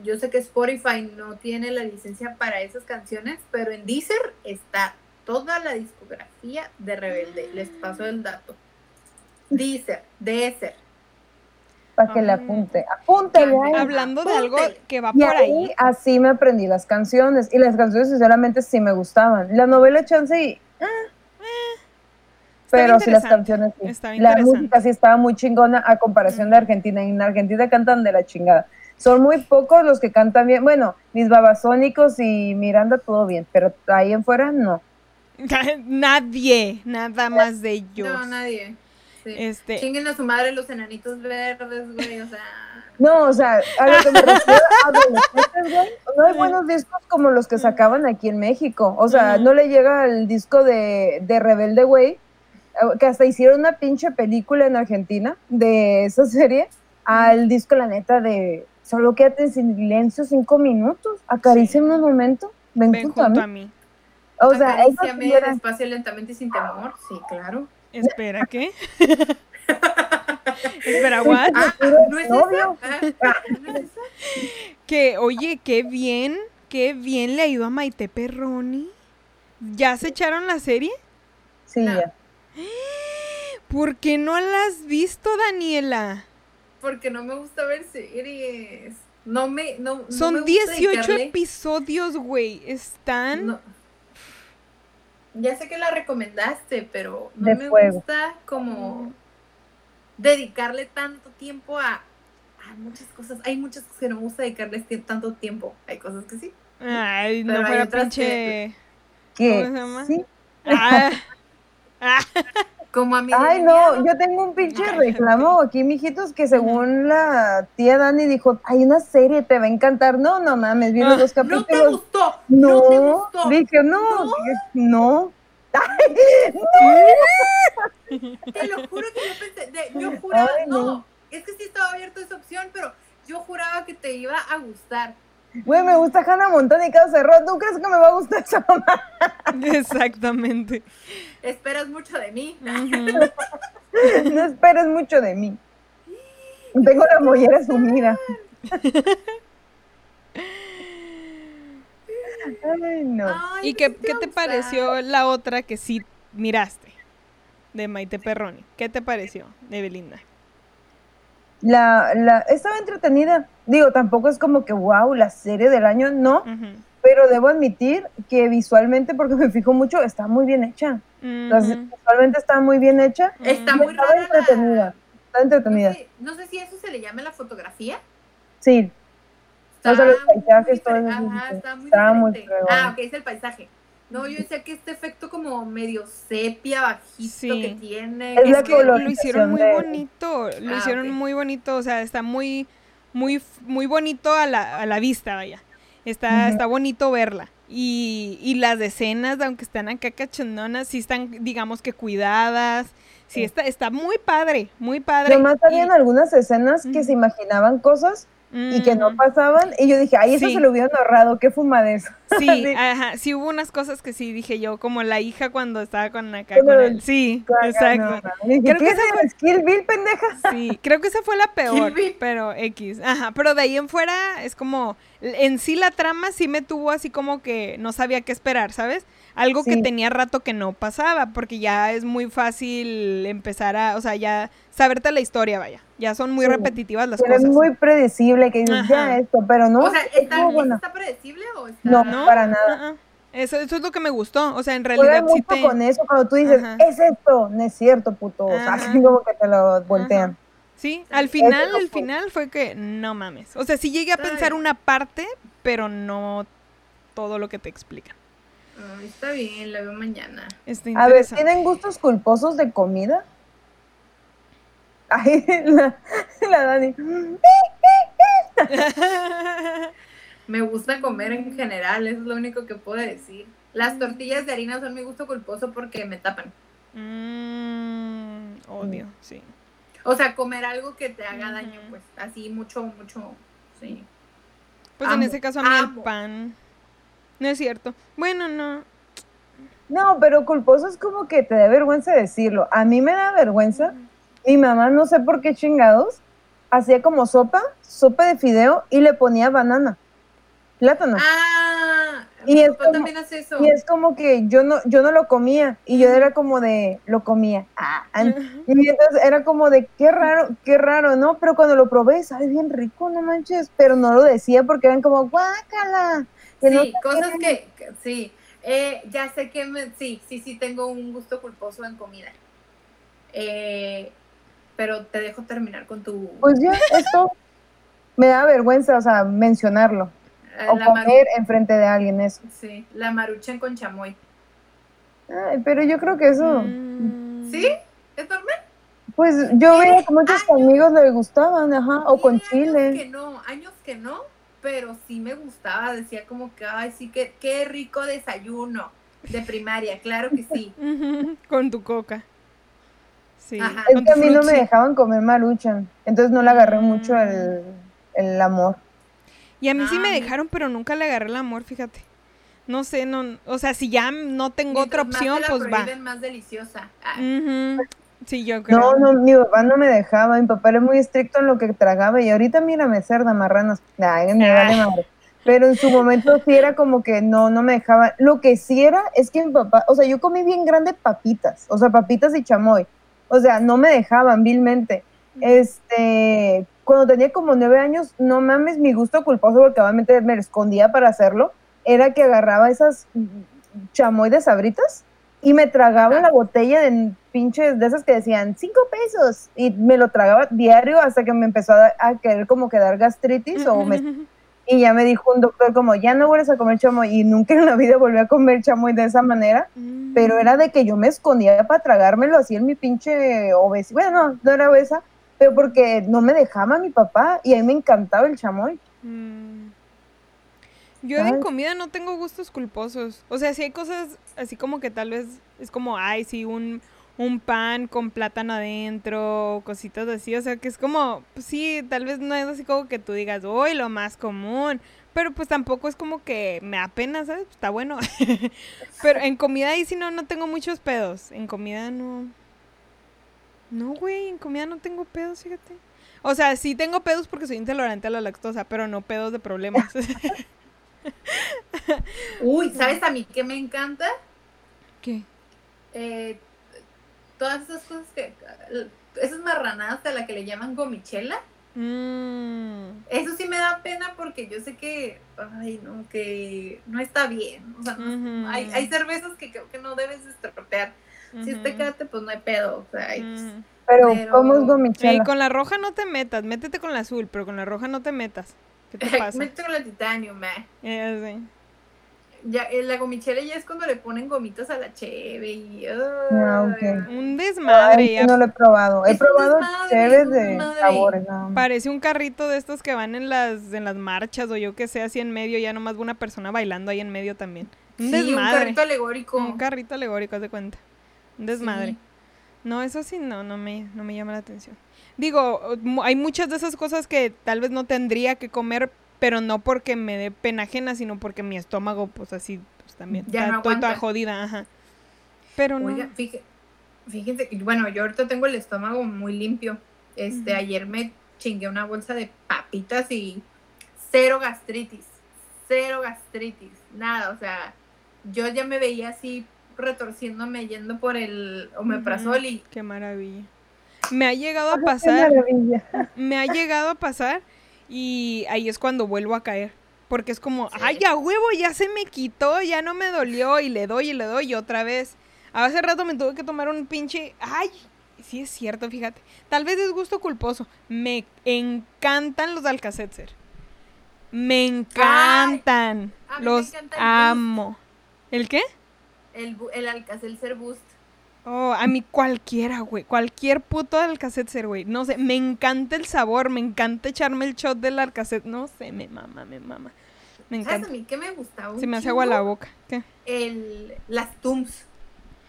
yo sé que Spotify no tiene la licencia para esas canciones, pero en Deezer está toda la discografía de Rebelde. Les paso el dato. Deezer, Deezer. Para que le Ah. apunte, apúntele ahí. Hablando de algo que va Y por ahí, ahí. así me aprendí las canciones. Y las canciones, sinceramente, sí me gustaban. La novela, chance, y, eh, pero sí las canciones sí. La música sí estaba muy chingona a comparación de Argentina. Y en Argentina cantan de la chingada. Son muy pocos los que cantan bien. Bueno, mis babasónicos y Miranda, todo bien. Pero ahí en fuera, no. Nadie, nada más de ellos. No, nadie. Sí. Este, Chinguen a su madre los enanitos verdes, güey, o sea. No, o sea, a lo que me refiero a adolescentes, güey, no hay buenos discos como los que sacaban aquí en México. O sea, no le llega el disco de, de Rebelde, güey, eh, que hasta hicieron una pinche película en Argentina de esa serie, al disco, la neta, de Solo quédate en silencio cinco minutos, acaríciame un momento, ven, ven junto a junto mí. a mí. O sea, eso Acaríciame sí era- despacio, lentamente y sin temor. Sí, claro. Espera, ¿qué? Espera, what? Ah, ¿no es esa? Ah, ¿no es esa? Que, oye, qué bien, qué bien le ha ido a Maite Perroni. ¿Ya se echaron la serie? Sí, No. ya. ¿Por qué no la has visto, Daniela? Porque no me gusta ver series. No me. No, no me Son gusta 18 dedicarle- episodios, güey. Están... No. Ya sé que la recomendaste, pero no De me fuego. gusta como dedicarle tanto tiempo a, a muchas cosas. Hay muchas cosas que no me gusta dedicarles tie- tanto tiempo. Hay cosas que sí. Ay, Pero no fuera pinche... ¿Qué? ¿Cómo se llama? Sí. Ah, ah, Como a mí. Ay, no, yo tengo un pinche reclamo aquí, mijitos, que según la tía Dani dijo, hay una serie, te va a encantar. No, no mames, vi los Ah. dos No te capítulos. gustó. No, No, te gustó. dije, no, No. no. Ay, Te lo juro que yo pensé. de- yo juraba. Ay, no. no. Es que sí estaba abierto esa opción, pero yo juraba que te iba a gustar. Güey, me gusta Hannah Montana y Carlos Cerrón. ¿Tú crees que me va a gustar esa mamá? exactamente. Esperas mucho de mí. No esperes mucho de mí. Tengo la mollera sumida. Ay, no. Ay, ¿Y qué, qué te pareció la otra que sí miraste? De Maite Perroni. ¿Qué te pareció de Belinda? La, la, estaba entretenida. Digo, tampoco es como que, wow, la serie del año, no. Pero debo admitir que visualmente, porque me fijo mucho, está muy bien hecha. Entonces, visualmente está muy bien hecha. Está muy estaba rara entretenida. Está No entretenida. sé, no sé si eso se le llama la fotografía. Sí. O sea, los muy paisajes, todo Ajá, sí. está muy Está muy. Ah, ok, es el paisaje. No, yo decía que este efecto como medio sepia, bajito Sí. que tiene. Es Es que color- lo hicieron muy de- bonito, lo Ah, hicieron muy bonito, o sea, está muy, muy, muy bonito a la, a la vista, vaya. Está, está bonito verla. Y, y las escenas, aunque están acá cachondonas, sí están, digamos que cuidadas. Sí, Sí. está, está muy padre, muy padre. Nomás Y- habían algunas escenas que se imaginaban cosas y que no Ujú. pasaban. Y yo dije, ay, eso Sí. se lo hubieran ahorrado, qué fuma de eso. Sí, Sí. ajá, sí hubo unas cosas que sí dije yo, como la hija cuando estaba con acá Con el-. Sí, No, exacto. no. Dije, Creo ¿qué que es esa el Skill Bill, pendeja? Sí, creo que esa fue la peor, Bill. pero X. Ajá, pero de ahí en fuera es como, en sí la trama sí me tuvo así como que no sabía qué esperar, ¿sabes? Algo que tenía rato que no pasaba, porque ya es muy fácil empezar a, o sea, ya saberte la historia, vaya. Ya son muy Sí. repetitivas las Pero es cosas. muy predecible que dices, ya esto, pero no. O sea, ¿está. ¿está predecible o está.? No, ¿No? para nada. Eso, eso es lo que me gustó, o sea, en realidad sí mucho te... con eso cuando tú dices, Ajá. es esto, no es cierto, puto. O sea, así como que te lo voltean. Ajá. Sí, al final, el fue. final fue que no mames. O sea, sí llegué a Está pensar bien. una parte, pero no todo lo que te explican. Está bien, la veo mañana. Está A ver. ¿tienen gustos culposos de comida? La, la Dani. Me gusta comer en general, eso es lo único que puedo decir. Las tortillas de harina son mi gusto culposo porque me tapan. Mm, odio, sí. O sea, comer algo que te haga daño, pues así mucho, mucho, sí. Pues en ese caso a mí el amo. pan. No es cierto. Bueno, no. No, pero culposo es como que te da vergüenza decirlo. A mí me da vergüenza. Mi mamá, no sé por qué chingados, hacía como sopa, sopa de fideo y le ponía banana, plátano. Ah, Y mi es papá como- también hace eso. Y es como que yo no, yo no lo comía y yo era como de, lo comía. Ah, y entonces era como de, qué raro, qué raro, ¿no? Pero cuando lo probé, sabe bien rico, no manches. Pero no lo decía porque eran como, guácala. que sí, cosas qué". que, que- sí. Eh, ya sé que me, sí, sí, sí tengo un gusto culposo en comida. Eh, pero te dejo terminar con tu Pues ya, esto me da vergüenza, o sea, mencionarlo. eh, O la, maru- comer enfrente de alguien eso. sí, la maruchan con chamoy. Ay, pero yo creo que eso, Mm. ¿Sí? ¿Es normal? pues yo veía que muchos amigos le gustaban, ajá, o con Tiene Años que chile. no, años que no, pero sí me gustaba. Decía como que, ay, sí, que qué rico desayuno de primaria, claro que sí. Con tu coca. Sí. Ajá. Es que a mí no me dejaban comer maruchan, entonces no le agarré mucho Mm. el, el amor. Y a mí sí me dejaron, pero nunca le agarré el amor, fíjate. No sé, no, o sea, si ya no tengo otra Mientras más opción, te la pues va. más deliciosa. Ah. Sí, yo creo. No, no, mi papá no me dejaba, mi papá era muy estricto en lo que tragaba y ahorita mírame, cerda, marranas, Ay, me vale madre. Pero en su momento sí era como que no, no me dejaba. Lo que sí era es que mi papá, o sea, yo comí bien grande papitas, o sea, papitas y chamoy. O sea, no me dejaban vilmente. Este, cuando tenía como nueve años, no mames, mi gusto culposo, porque obviamente me escondía para hacerlo, era que agarraba esas chamoy de sabritas y me tragaba la botella de pinches de esas que decían cinco pesos y me lo tragaba diario hasta que me empezó a, a querer como que dar gastritis o me, y ya me dijo un doctor como ya no vuelves a comer chamoy y nunca en la vida volví a comer chamoy de esa manera Mm. pero era de que yo me escondía para tragármelo así en mi pinche obesidad. Bueno, no, no era obesa, pero porque no me dejaba mi papá y a mí me encantaba el chamoy. Mm. Yo de comida no tengo gustos culposos. O sea, si hay cosas así como que tal vez es como, ay, sí, un, un pan con plátano adentro, cositas así. O sea, que es como, pues sí, tal vez no es así como que tú digas, uy, lo más común. Pero pues tampoco es como que me da pena, ¿sabes? Está bueno. Pero en comida ahí sí no, no tengo muchos pedos. En comida no. No, güey, en comida no tengo pedos, fíjate. O sea, sí tengo pedos porque soy intolerante a la lactosa, pero no pedos de problemas. Uy, ¿sabes a mí qué me encanta? ¿Qué? Eh, todas esas cosas que. Esas marranadas a la que le llaman gomichela. Mm, Eso sí me da pena porque yo sé que. Ay, no, que no está bien. O sea, no- hay, hay cervezas que creo que no debes estropear. Si es tecate, pues no hay pedo. O sea, ay, pues, ujú. Pero, Pero- ¿cómo es Sí, gomichela? con la roja no te metas, métete con la azul, pero con la roja no te metas. ¿Qué te pasa? Métete con la titanium. Eh, sí. Ya, eh, la gomichela ya es cuando le ponen gomitas a la cheve y. Ah, ay, Un Ay, desmadre. ya no lo he probado. He Es un probado desmadre, chéves es un de sabores. Parece un carrito de estos que van en las, en las marchas o yo que sé, así en medio, ya nomás una persona bailando ahí en medio también. Un Sí, un desmadre. carrito alegórico. Un carrito alegórico, haz de cuenta. Un desmadre. Sí. No, eso sí, no, no me, no me llama la atención. Digo, hay muchas de esas cosas que tal vez no tendría que comer, pero no porque me dé pena ajena, sino porque mi estómago, pues así, pues también. Ya está no toda- jodida, ajá. Pero no. Oiga, fíjate, fíjense que, bueno, yo ahorita tengo el estómago muy limpio. Este, ayer me chingué una bolsa de papitas y cero gastritis. Cero gastritis. Nada, o sea, yo ya me veía así retorciéndome yendo por el omeprazol y Qué maravilla. Me ha llegado a Qué pasar, maravilla. me ha llegado a pasar y ahí es cuando vuelvo a caer. Porque es como, Sí. ay, a huevo, ya se me quitó, ya no me dolió y le doy y le doy y otra vez. Hace rato me tuve que tomar un pinche, ay, sí es cierto, fíjate. Tal vez es gusto culposo. Me encantan los Alcacetzer. Me encantan. me los encanta el amo. ¿El qué? el, el Alka-Seltzer Boost. Oh, a mí cualquiera, güey. Cualquier puto Alcacetzer, güey. No sé, me encanta el sabor, me encanta echarme el shot del Alcacet. No sé, me mama, me mama. Me ¿Sabes a encanta. mí qué me gustaba? Se me hace agua la boca. ¿Qué? El, las Tums.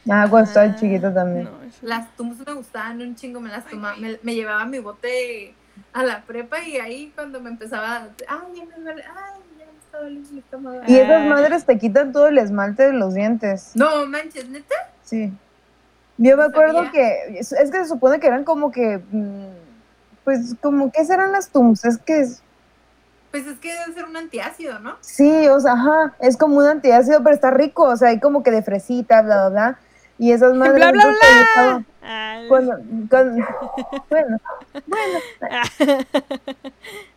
Ah, cuando estaba Ah, chiquita también. no, eso- Las Tums me gustaban un chingo, me las tomaba, me, me llevaba mi bote a la prepa y ahí cuando me empezaba, ay, ya me duele, ay, ya me está doliendo el estómago. Y esas Ah. madres te quitan todo el esmalte de los dientes. No manches, neta. Sí. Yo me acuerdo que, es, que se supone que eran como que, mm, pues como, ¿qué serán las tums? Es que, es- Pues es que debe ser un antiácido, ¿no? sí, o sea, ajá, es como un antiácido, pero está rico, o sea, hay como que de fresita, bla, bla, bla. Y esas madres... Bla, bla, entonces, cuando. Cuando, cuando- bueno, y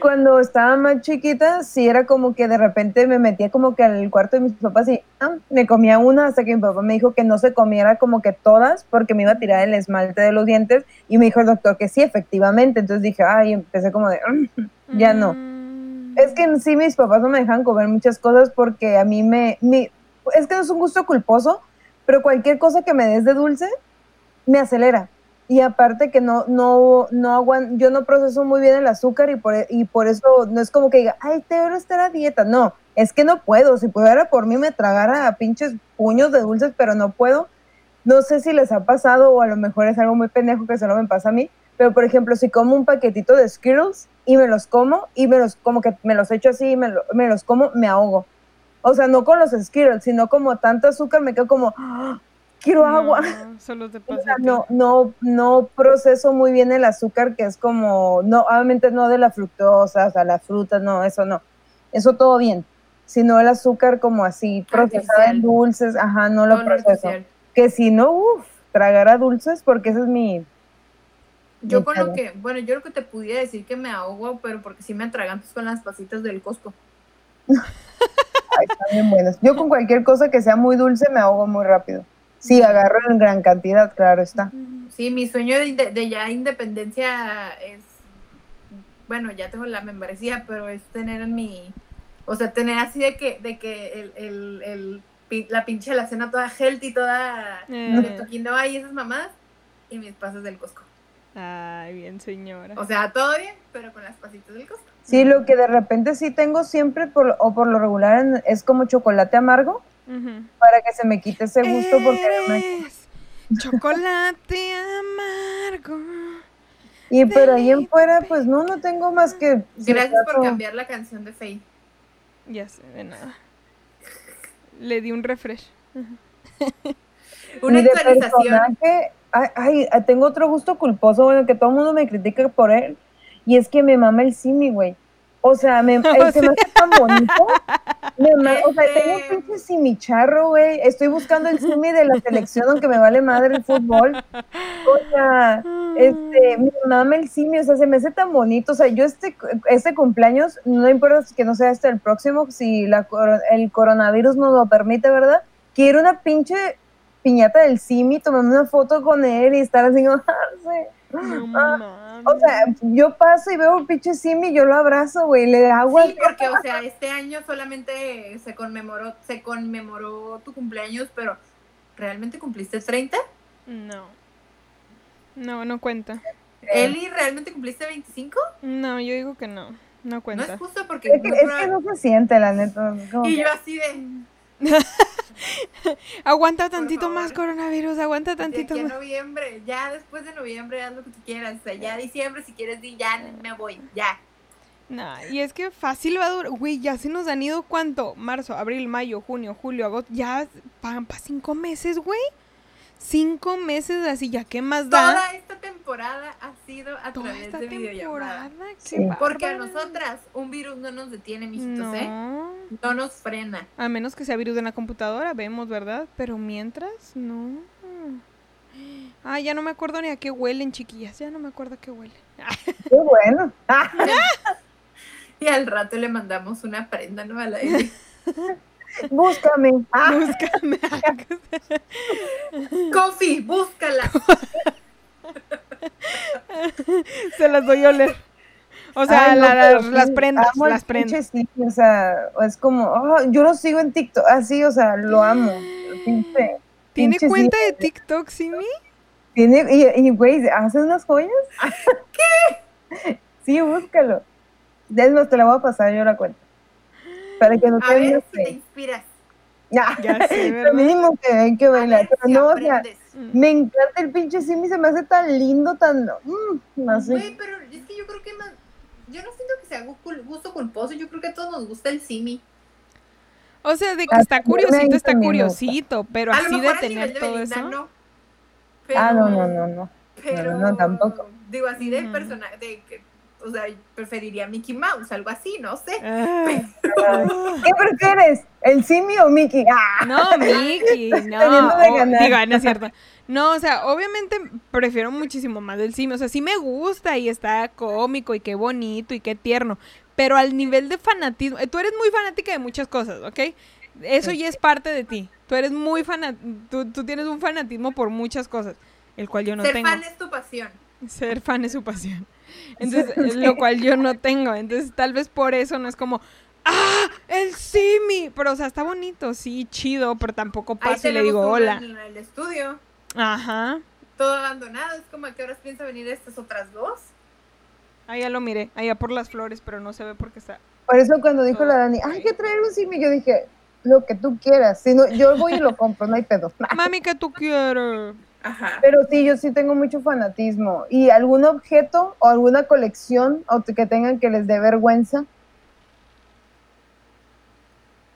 cuando estaba más chiquita, sí era como que de repente me metía como que al cuarto de mis papás y ah, me comía una hasta que mi papá me dijo que no se comiera como que todas porque me iba a tirar el esmalte de los dientes y me dijo el doctor que sí, efectivamente. Entonces dije, ay, empecé como de, "Mm, ya no. Mm. Es que en sí mis papás no me dejan comer muchas cosas porque a mí me, mi- es que no es un gusto culposo, pero cualquier cosa que me des de dulce me acelera. Y aparte que no, no, no aguan- yo no proceso muy bien el azúcar y por, e- y por eso no es como que diga, ay, te quiero estar a dieta. No, es que no puedo. Si pudiera por mí me tragara a pinches puños de dulces, pero no puedo. No sé si les ha pasado o a lo mejor es algo muy pendejo que solo me pasa a mí, pero por ejemplo, si como un paquetito de Skittles y me los como y me los como que me los echo así y me, lo- me los como, me ahogo. O sea, no con los Skittles, sino como tanto azúcar, me quedo como, "Ah, quiero agua. No, solo te O pasa. sea, a no, no, no proceso muy bien el azúcar, que es como, no, obviamente no de la fructosa, o sea, la fruta, no, eso no. Eso todo bien. Sino el azúcar como así, procesado en Artificial. dulces, ajá, no lo No, proceso. artificial. Que si no, uff, tragara dulces, porque ese es mi, Yo Mi con lo que, bueno, yo creo que te pudiera decir que me ahogo, pero porque sí me atraganto con las pasitas del Costco. Ay, están bien buenas. Yo con cualquier cosa que sea muy dulce me ahogo muy rápido. Sí, agarro en gran cantidad, claro está. Sí, mi sueño de, ya independencia es, bueno, ya tengo la membresía, pero es tener en mi, o sea, tener así de que, de que el, el, el la pinche la cena toda healthy, toda Eh. de quinoa y esas mamadas, y mis pasas del Costco. Ay, bien, señora. O sea, todo bien, pero con las pasitas del Costco. Sí, lo que de repente sí tengo siempre, por, o por lo regular, es como chocolate amargo, Para que se me quite ese gusto, porque Eres chocolate amargo. Y pero ahí en fuera, pues no, no tengo más que... Gracias por cambiar la canción de Faye. Ya sé, de nada. Le di un refresh. Una Y de actualización. personaje, ay, ay, tengo otro gusto culposo, bueno, que todo el mundo me critica por él, y es que me mama el simi, güey. O sea, me, eh, se me hace tan bonito. Me o sea, tengo un pinche simicharro, güey. Estoy buscando el simi de la selección, aunque me vale madre el fútbol. O sea, este, me mama el simi, o sea, se me hace tan bonito. O sea, yo este, este cumpleaños, no importa que no sea este el próximo, si la, el coronavirus nos lo permite, ¿verdad? Quiero una pinche piñata del simi, tomarme una foto con él y estar así como, ah. No Ah, mames. O sea, yo paso y veo un pinche simi, yo lo abrazo, güey, le hago Sí, porque, o sea, este año solamente se conmemoró, se conmemoró tu cumpleaños, pero ¿realmente cumpliste 30? No. No, no cuenta. Eli, ¿realmente cumpliste 25? No, yo digo que no. No No cuenta. es justo porque... Es que, muy es que no se siente, la neta. Y que- yo así de... Aguanta tantito más coronavirus, aguanta De tantito aquí a más. noviembre, ya después de noviembre haz lo que tú quieras, o sea, ya diciembre si quieres di ya me voy, ya. No, y es que fácil va a durar. Güey, ya se nos han ido cuánto? Marzo, abril, mayo, junio, julio, agosto. Ya pagan para cinco meses, güey. Cinco meses así, ya qué más da. Toda esta temporada ha sido a Toda través esta de videollamada. temporada. Sí. qué Porque a nosotras un virus no nos detiene, mijitos, ¿eh? No. No nos frena. A menos que sea virus de la computadora, vemos, ¿verdad? Pero mientras, no. Ah, ya no me acuerdo ni a qué huelen, chiquillas. Ya no me acuerdo a qué huelen. Qué bueno. Y al rato le mandamos una prenda, ¿no? A la. Búscame. Búscame. Coffee, búscala. Se las doy a oler. O sea, ay, no, la- pero las, prendas, amo las prendas. o sea, es como, oh, yo lo sigo en TikTok, así, o sea, lo amo. pinche- ¿Tiene pinche cuenta de TikTok, Simi? Tiene, y, y, güey, ¿hace unas joyas? ¿Qué? Sí, búscalo. Es más, te la voy a pasar yo la cuenta. Para que no A ver tengas si te inspiras. Ya, Ya sé, lo ¿verdad? mínimo que hay que bailar. ver Pero si no, o sea, aprendes. Mm. me encanta el pinche simi, se me hace tan lindo, tan... mm, así. Güey, pero es que yo creo que más. Yo no siento que sea gusto culposo. Yo creo que a todos nos gusta el simi. O sea, de que Ah, está curiosito, está curiosito, pero a así de tener de todo Belinda, eso. no. Ah, no, Pero- no, no, no. Pero, no, tampoco. Digo, así de Ujú. personaje. De que, o sea, preferiría Mickey Mouse, algo así, no sé. Ah. ¿Qué prefieres? ¿El simi o Mickey? ¡Ah! No, Miki, no. Teniendo de digo, no es cierto. No, o sea, obviamente prefiero muchísimo más del Simi. O sea, sí me gusta y está cómico y qué bonito y qué tierno. Pero al nivel de fanatismo, eh, tú eres muy fanática de muchas cosas, ¿ok? Eso ya es parte de ti. Tú eres muy fanático, tú, tú tienes un fanatismo por muchas cosas, el cual yo no Ser tengo. fan es tu pasión. Ser fan es su pasión. Entonces, lo cual yo no tengo. Entonces, tal vez por eso no es como, ¡ah! ¡El Simi! Pero, o sea, está bonito, sí, chido, pero tampoco paso y le digo hola. En el estudio, Ajá. todo abandonado. Es como a qué horas piensa venir estas otras dos. Ahí ya lo miré, allá por las flores, pero no se ve porque está. Por eso cuando dijo la Dani, hay que traer un simi, yo dije, lo que tú quieras. Si no, yo voy y lo compro, no hay pedo. Mami, ¿qué tú quieres? Ajá. Pero sí, yo sí tengo mucho fanatismo. Y algún objeto o alguna colección o que tengan que les dé vergüenza.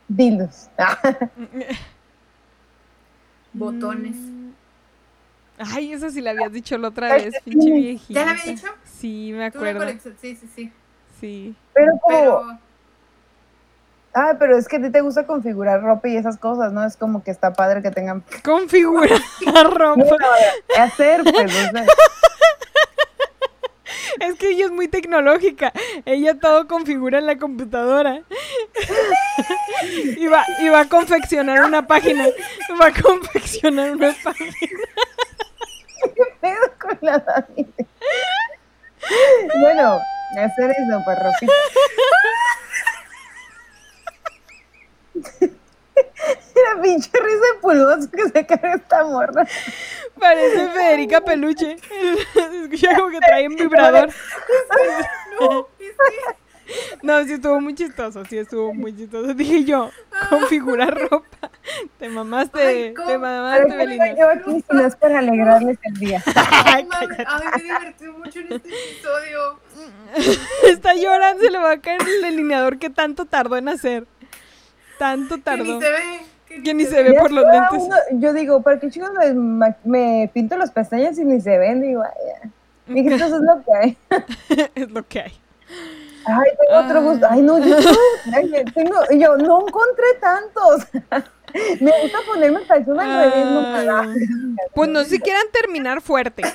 Dildos. Botones. Mm. Ay, eso sí la habías dicho la otra vez, sí. pinche viejita. ¿Ya la había dicho? Sí, me acuerdo. Sí, sí, sí. Sí. Pero como, Pero ah, pero es que a ti te gusta configurar ropa y esas cosas, ¿no? Es como que está padre que tengan Configura ropa. que hacer, pues, Es que ella es muy tecnológica. Ella todo configura en la computadora. y, va, y va a confeccionar una página. Va a confeccionar una página. ¿qué pedo con la Dani? Bueno, hacer eso, pues, ropita. La pinche risa de pulgoso que se cae esta morra. Parece Federica Peluche. Escucha como que trae un vibrador. no, sí estuvo muy chistoso. Sí estuvo muy chistoso. Dije yo, configurar ropa. Te mamaste, Ay, te ¿Para mamaste, Belinda. yo aquí si no es para alegrarles el día? Ay, me divertí mucho en este episodio. Está llorando, se le va a caer el delineador que tanto tardó en hacer. Tanto Que tardó. ni se ve, que Que ni se ve por los lentes. uno- yo digo, ¿para qué chicos me, me pinto las pestañas y ni se ven? Digo, ay, ya. Eso es lo que hay. es lo que hay. Ay, tengo otro gusto. Ay, no, yo ay, tengo, yo no encontré tantos. Me gusta ponerme calzón al revés. no Ay. Pues no si quieran terminar fuerte.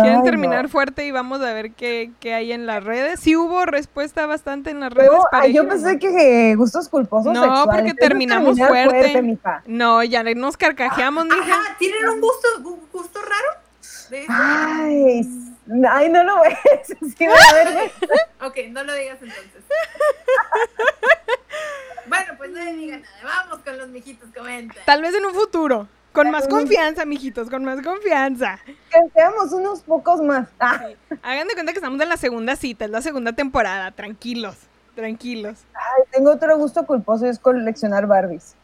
Quieren Ay, terminar no. fuerte y vamos a ver qué, qué hay en las redes. Sí hubo respuesta bastante en las redes. Pero, ay, yo pensé que gustos culposos No, sexuales. porque terminamos fuerte. mija. No, ya nos carcajeamos, mija. Ajá, ¿tienen un gusto, gu- gusto raro? De? Ay, ay, no lo ves. Sí, me da vergüenza. Ok, no lo digas entonces. bueno, pues nadie diga nada. Vamos con los mijitos, comenta. Tal vez en un futuro. Con más confianza, mijitos, con más confianza. que seamos unos pocos más. Ah, Hagan de cuenta que estamos en la segunda cita, es la segunda temporada. Tranquilos, tranquilos. ay, tengo otro gusto culposo y es coleccionar Barbies.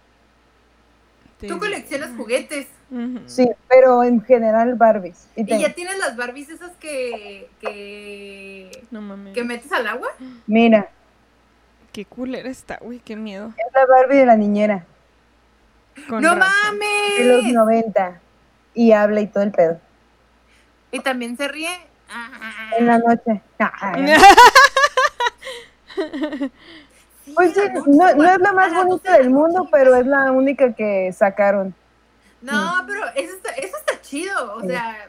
Tú coleccionas juguetes. Sí, pero en general Barbies. Y ya tienes las Barbies esas que, que, No mames. que metes al agua. Mira, Qué culera está, güey, qué miedo. es la Barbie de la niñera Con ¡No razón. de los mames! 90 y habla y todo el pedo. Y también se ríe. En la noche. Ah, Pues sí, no, no es la más bonita del mundo, noche. pero es la única que sacaron. No, pero eso está, eso está chido. O Sí. sea,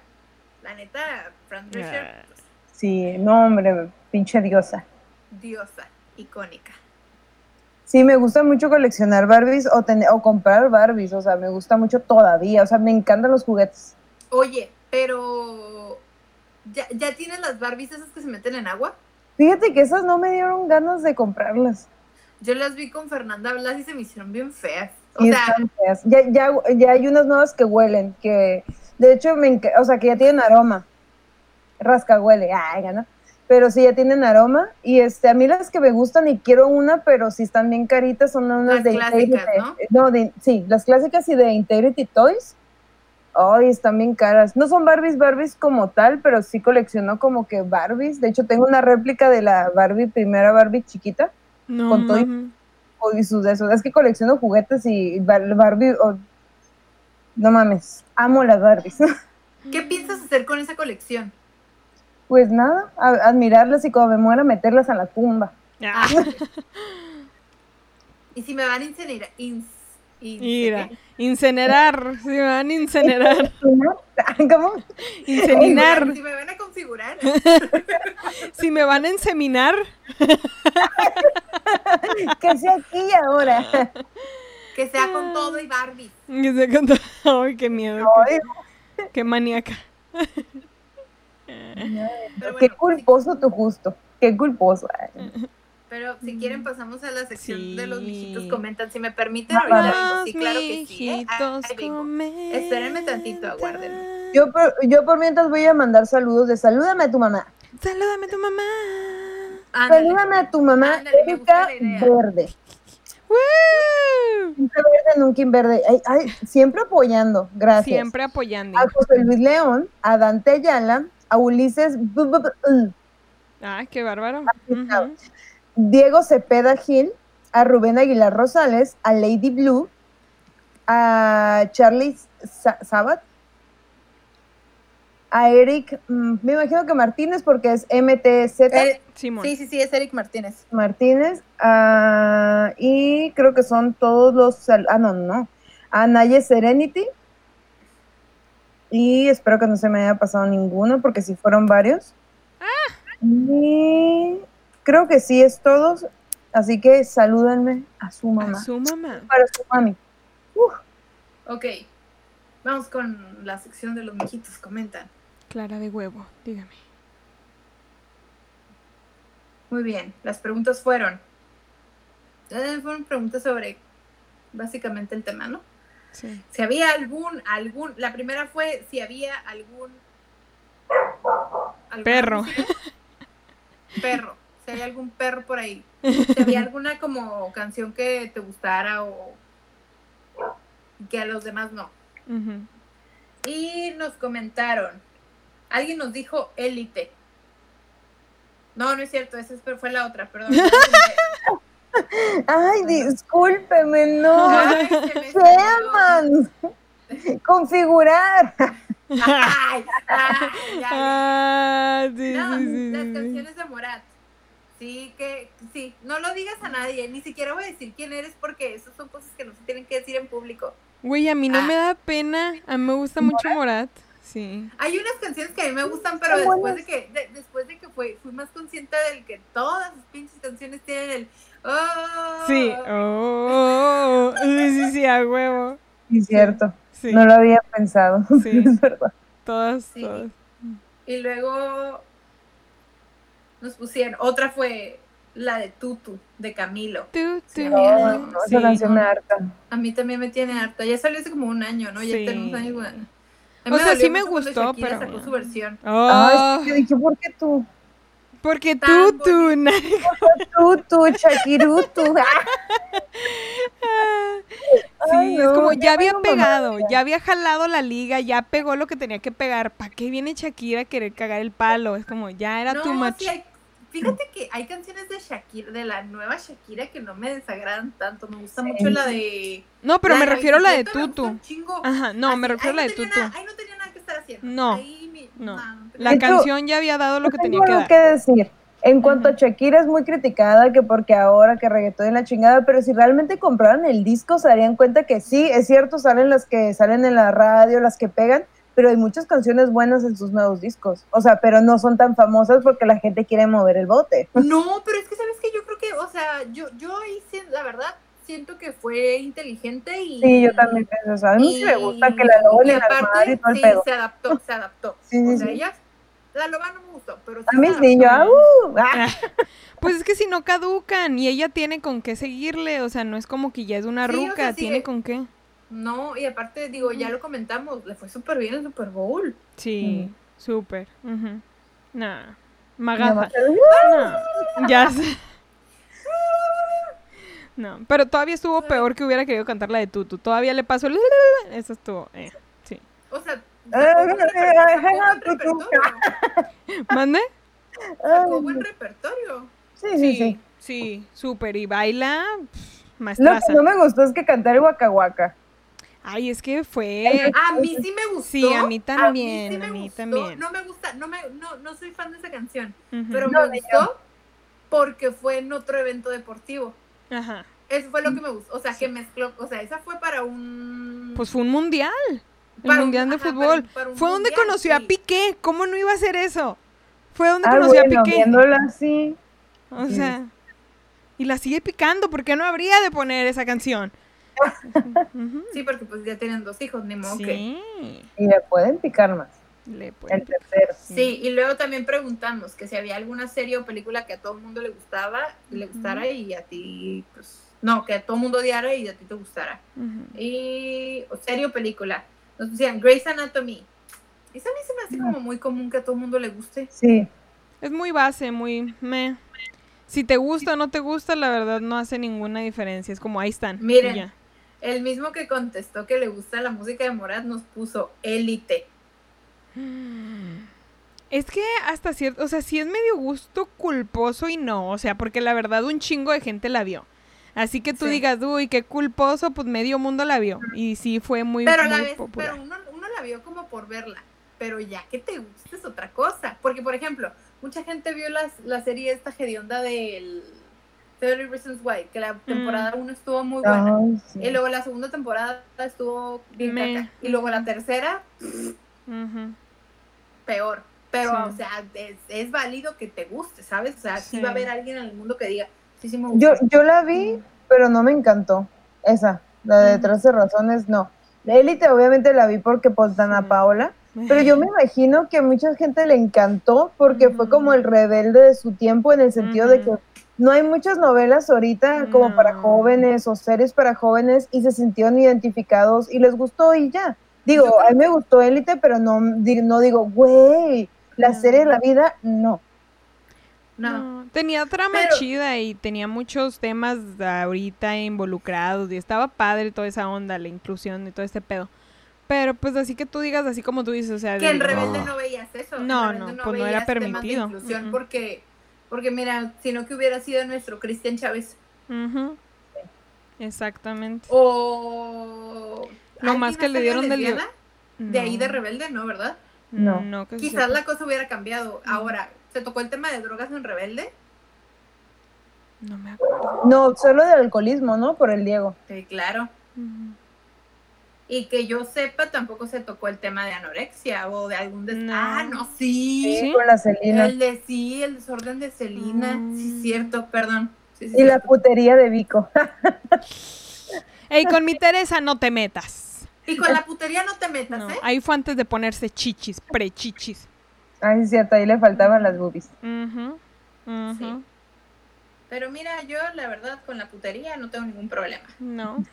la neta, Fran Drescher, Ah. pues, Sí, no, hombre, pinche diosa. diosa, icónica. Sí, me gusta mucho coleccionar Barbies o, tener, o comprar Barbies, o sea, me gusta mucho todavía, o sea, me encantan los juguetes. Oye, pero ¿ya, ¿ya tienes las Barbies esas que se meten en agua? Fíjate que esas no me dieron ganas de comprarlas. Yo las vi con Fernanda Blas y se me hicieron bien feas. O Y sea, están feas. Ya, ya, ya hay unas nuevas que huelen, que de hecho, me o sea, que ya tienen aroma. Rasca huele, ay, ¿no? Pero sí, ya tienen aroma. Y este, a mí las que me gustan y quiero una, pero si están bien caritas, son unas Las de clásicas, Integrity. ¿no? de- sí, las clásicas y de Integrity Toys. Ay, están bien caras. No son Barbies, Barbies como tal, pero sí colecciono como que Barbies. De hecho, tengo una réplica de la Barbie, primera Barbie chiquita. No Con todo y- sus de esos. Es que colecciono juguetes y Bar- Barbie. no mames, amo las Barbies. ¿qué piensas hacer con esa colección? Pues nada, a- admirarlas y cuando me muera meterlas a la tumba. Ah, Y si me van a incinerar. mira, incinerar, se me van a incinerar, ¿Cómo? inseminar, Si me van a configurar. si me van a inseminar, Que sea aquí y ahora. Que sea con todo y Barbie. que se canta- ay, qué miedo, Ay, qué, qué maníaca. Pero qué bueno, culposo tu gusto. Qué culposo. Ay, Pero si quieren pasamos a la sección de los mijitos comentan. Si me permiten, ahorita vengo. Los Sí, claro que sí. ¿eh? Ah. Espérenme tantito, aguárdenme. Yo por, yo por mientras voy a mandar saludos de salúdame a tu mamá. Salúdame a tu mamá. Ándale. Salúdame a tu mamá, Ándale, Erika. Verde. ¡Woo! Siempre verde, nunca verde. Ay, ay, siempre apoyando. Gracias. Siempre apoyando. A José Luis León, a Dante Ayala, a Ulises Ay, qué bárbaro. Diego Cepeda Gil, a Rubén Aguilar Rosales, a Lady Blue, a Charlie Sa- Sabat, a Eric, mm, me imagino que Martínez porque es MTZ Eh, Simón. sí, sí, sí, es Eric Martínez. Martínez, ah, y creo que son todos los, ah, no, no, a Naye Serenity, y espero que no se me haya pasado ninguno porque si fueron varios. Y creo que sí es todos, así que salúdenme a su mamá, A su mamá. para su mami. Uf, Ok. Vamos con la sección de los mijitos comentan. Clara de huevo, dígame. Muy bien. Las preguntas fueron. eh, fueron preguntas sobre básicamente el tema, ¿no? Sí. Si había algún, algún, la primera fue si había algún ¿alguna Perro. música? Perro. Si hay algún perro por ahí. Si había alguna como canción que te gustara o que a los demás no. Y nos comentaron. Alguien nos dijo élite. No, no es cierto, esa fue la otra, perdón. Ay, discúlpeme, no. Ay, Chairman. Configurar. Ay. Ah, sí, No, sí, sí, las sí. canciones de Morat. Sí, que sí, no lo digas a nadie, ni siquiera voy a decir quién eres porque esas son cosas que no se tienen que decir en público. Güey, a mí no Ah. me da pena. A mí me gusta mucho Morat. Sí. Hay unas canciones que a mí me gustan, pero después de que de- después de que fue, fui más consciente del que todas sus pinches canciones tienen el oh, Sí. Oh, sí, sí, sí, a huevo. Sí, cierto. Sí. No lo había pensado. Sí. Es verdad. Todas, Sí. todas. Y luego nos pusieron, otra fue la de Tutu, de Camilo. Tú, tú, Sí. No, Mira, no, sí. esa canción me harta. A mí también me tiene harta. Ya salió hace como un año, ¿no? Ya Sí. tenemos años. bueno. A O sea, sí me gustó, Shakira pero sacó su versión. Oh, Ay, yo dije, ¿por qué tú? Porque tú, tú, Tú, tú, Shakirutu. Sí, es como ya había pegado, ya había jalado la liga, ya pegó lo que tenía que pegar. ¿Para qué viene Shakira a querer cagar el palo? Es como, ya era too much. fíjate que hay canciones de Shakira, de la nueva Shakira, que no me desagradan tanto. Me gusta Sí. mucho la de. No, pero la me refiero a la de Tutu. Ajá, no, Así, me refiero a la de Tutu. nada- ahí no tenía nada que estar haciendo. No, Ahí no. no, La hecho, canción ya había dado lo que tenía que dar. que decir. En cuanto a Shakira es muy criticada que porque ahora que reggaetón en la chingada, pero si realmente compraran el disco se darían cuenta que sí, es cierto, salen las que salen en la radio, las que pegan, pero hay muchas canciones buenas en sus nuevos discos. O sea, pero no son tan famosas porque la gente quiere mover el bote. No, pero es que sabes que yo creo que, o sea, yo, yo ahí sí, la verdad siento que fue inteligente y. Sí, yo también pienso eso. A mí sí me gusta que la aparte, armario y todo el sí, pedo. se adaptó, se adaptó. Sí, sí, o sea, sí. ella, la loba no me gustó, pero sí A mí sí, yo, ah, uh, ah. Pues es que si no caducan y ella tiene con qué seguirle, o sea, no es como que ya es una Sí, o sea, ruca, sigue- tiene con qué. No, y aparte, digo, ya lo comentamos, le fue súper bien el Super Bowl. Sí, Mm. súper. Nah, magaza. más. No, ya sé. No, pero todavía estuvo peor que hubiera querido cantar la de Tutu. Todavía le pasó el... Eso estuvo... eh, sí. O sea. ¿Mande? Sacó buen repertorio. Sí, sí, sí. Sí, súper. Y baila... pff, Lo Maestraza. que no me gustó es que cantara el Waka Waka. Ay, es que fue... A mí sí me gustó. Sí, a mí también, sí me a mí gustó. también. No me gusta, no, me, no, no soy fan de esa canción, pero No, me gustó porque fue en otro evento deportivo. Ajá. Eso fue lo que me gustó. O sea, que mezcló. O sea, esa fue para un. Pues fue un mundial. El Para un- mundial de ajá, fútbol. para- para un fue donde conoció a. Piqué. ¿Cómo no iba a hacer eso? Fue donde Ah, conoció bueno, a Piqué. viéndola así. O Sí. sea, y la sigue picando. ¿Por qué no habría de poner esa canción? Sí, porque pues ya tienen dos hijos, ni modo que. Sí. Y le pueden picar más. Le El pueden picar. tercero. Sí, y luego también preguntamos que si había alguna serie o película que a todo el mundo le gustaba, le gustara y a ti, pues, no, que a todo el mundo odiara y a ti te gustara. Y, o serie o película. Nos decían Grey's Anatomy. Esa a mí se me hace No. como muy común que a todo el mundo le guste. Sí. Es muy base, muy me. Si te gusta o no te gusta, la verdad no hace ninguna diferencia. Es como ahí están. Miren. ya. El mismo que contestó que le gusta la música de Morat nos puso Élite. Es que hasta cierto, o sea, sí es medio gusto culposo y no, o sea, porque la verdad un chingo de gente la vio. Así que tú Sí. digas, uy, qué culposo, pues medio mundo la vio. Y sí fue muy, Pero, a la muy vez, popular. pero uno, uno la vio como por verla. Pero ya que te guste es otra cosa. Porque, por ejemplo, mucha gente vio las, la serie esta hedionda del 30 Reasons Why, que la Mm. temporada 1 estuvo muy buena. Sí. Y luego la segunda temporada estuvo bien Me- caca. Y luego la tercera. Peor. Pero, Sí. o sea, es, es válido que te guste, ¿sabes? O sea, sí. Sí. va a haber alguien en el mundo que diga, sí, sí me gusta. Yo, yo la vi, pero no me encantó. Esa, la de Ujú. 13 razones, no. La Élite obviamente la vi porque pues Dana Sí. Paola, pero yo me imagino que a mucha gente le encantó porque fue como el rebelde de su tiempo en el sentido de que no hay muchas novelas ahorita como para No. jóvenes o series para jóvenes y se sintieron identificados y les gustó y ya. Digo, a mí me gustó Élite, pero no, no digo, güey, la No. serie de la vida, no. No. No, tenía trama Pero- chida y tenía muchos temas ahorita involucrados y estaba padre toda esa onda, la inclusión y todo este pedo. Pero pues así que tú digas, así como tú dices, o sea, Que en de- Rebelde no veías eso. No, Rebelde no, pues no era permitido. inclusión Ujú. porque, porque mira, sino que hubiera sido nuestro Cristian Chávez. Ujú. Exactamente. O... Lo ¿alguien más que le dieron del- lesbiana? De ahí de No. rebelde, ¿no? ¿Verdad? No. No, que Quizás la cosa hubiera cambiado. Ahora, ¿se tocó el tema de drogas en rebelde? No me acuerdo. No, solo de alcoholismo, ¿no? Por el Diego. Sí, claro. Y que yo sepa, tampoco se tocó el tema de anorexia o de algún des... No. Ah, no, sí. ¿Sí? Con la Celina. El de sí, el desorden de Celina. Sí, Mm. cierto, perdón. Sí, sí, Y la putería de Vico. Ey, con mi Teresa no te metas. Y con la putería no te metas, No, ¿eh? ahí fue antes de ponerse chichis, pre-chichis. Ay, es cierto, ahí le faltaban las boobies. Ujú. Sí. Pero mira, yo la verdad con la putería no tengo ningún problema. No.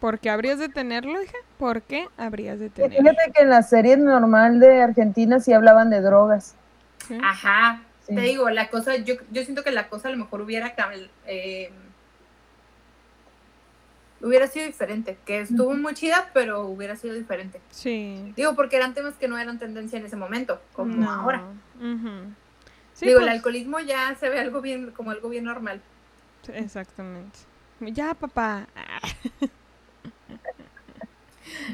¿Por qué habrías de tenerlo, hija? ¿Por qué habrías de tenerlo? Fíjate que en la serie normal de Argentina sí hablaban de drogas. Sí. Ajá. Sí. Te digo, la cosa, yo, yo siento que la cosa a lo mejor hubiera eh, hubiera sido diferente. Que estuvo muy chida, pero hubiera sido diferente. Sí. Digo, porque eran temas que no eran tendencia en ese momento, como No. ahora. Sí, Digo, pues, el alcoholismo ya se ve algo bien, como algo bien normal. Exactamente. Ya, papá.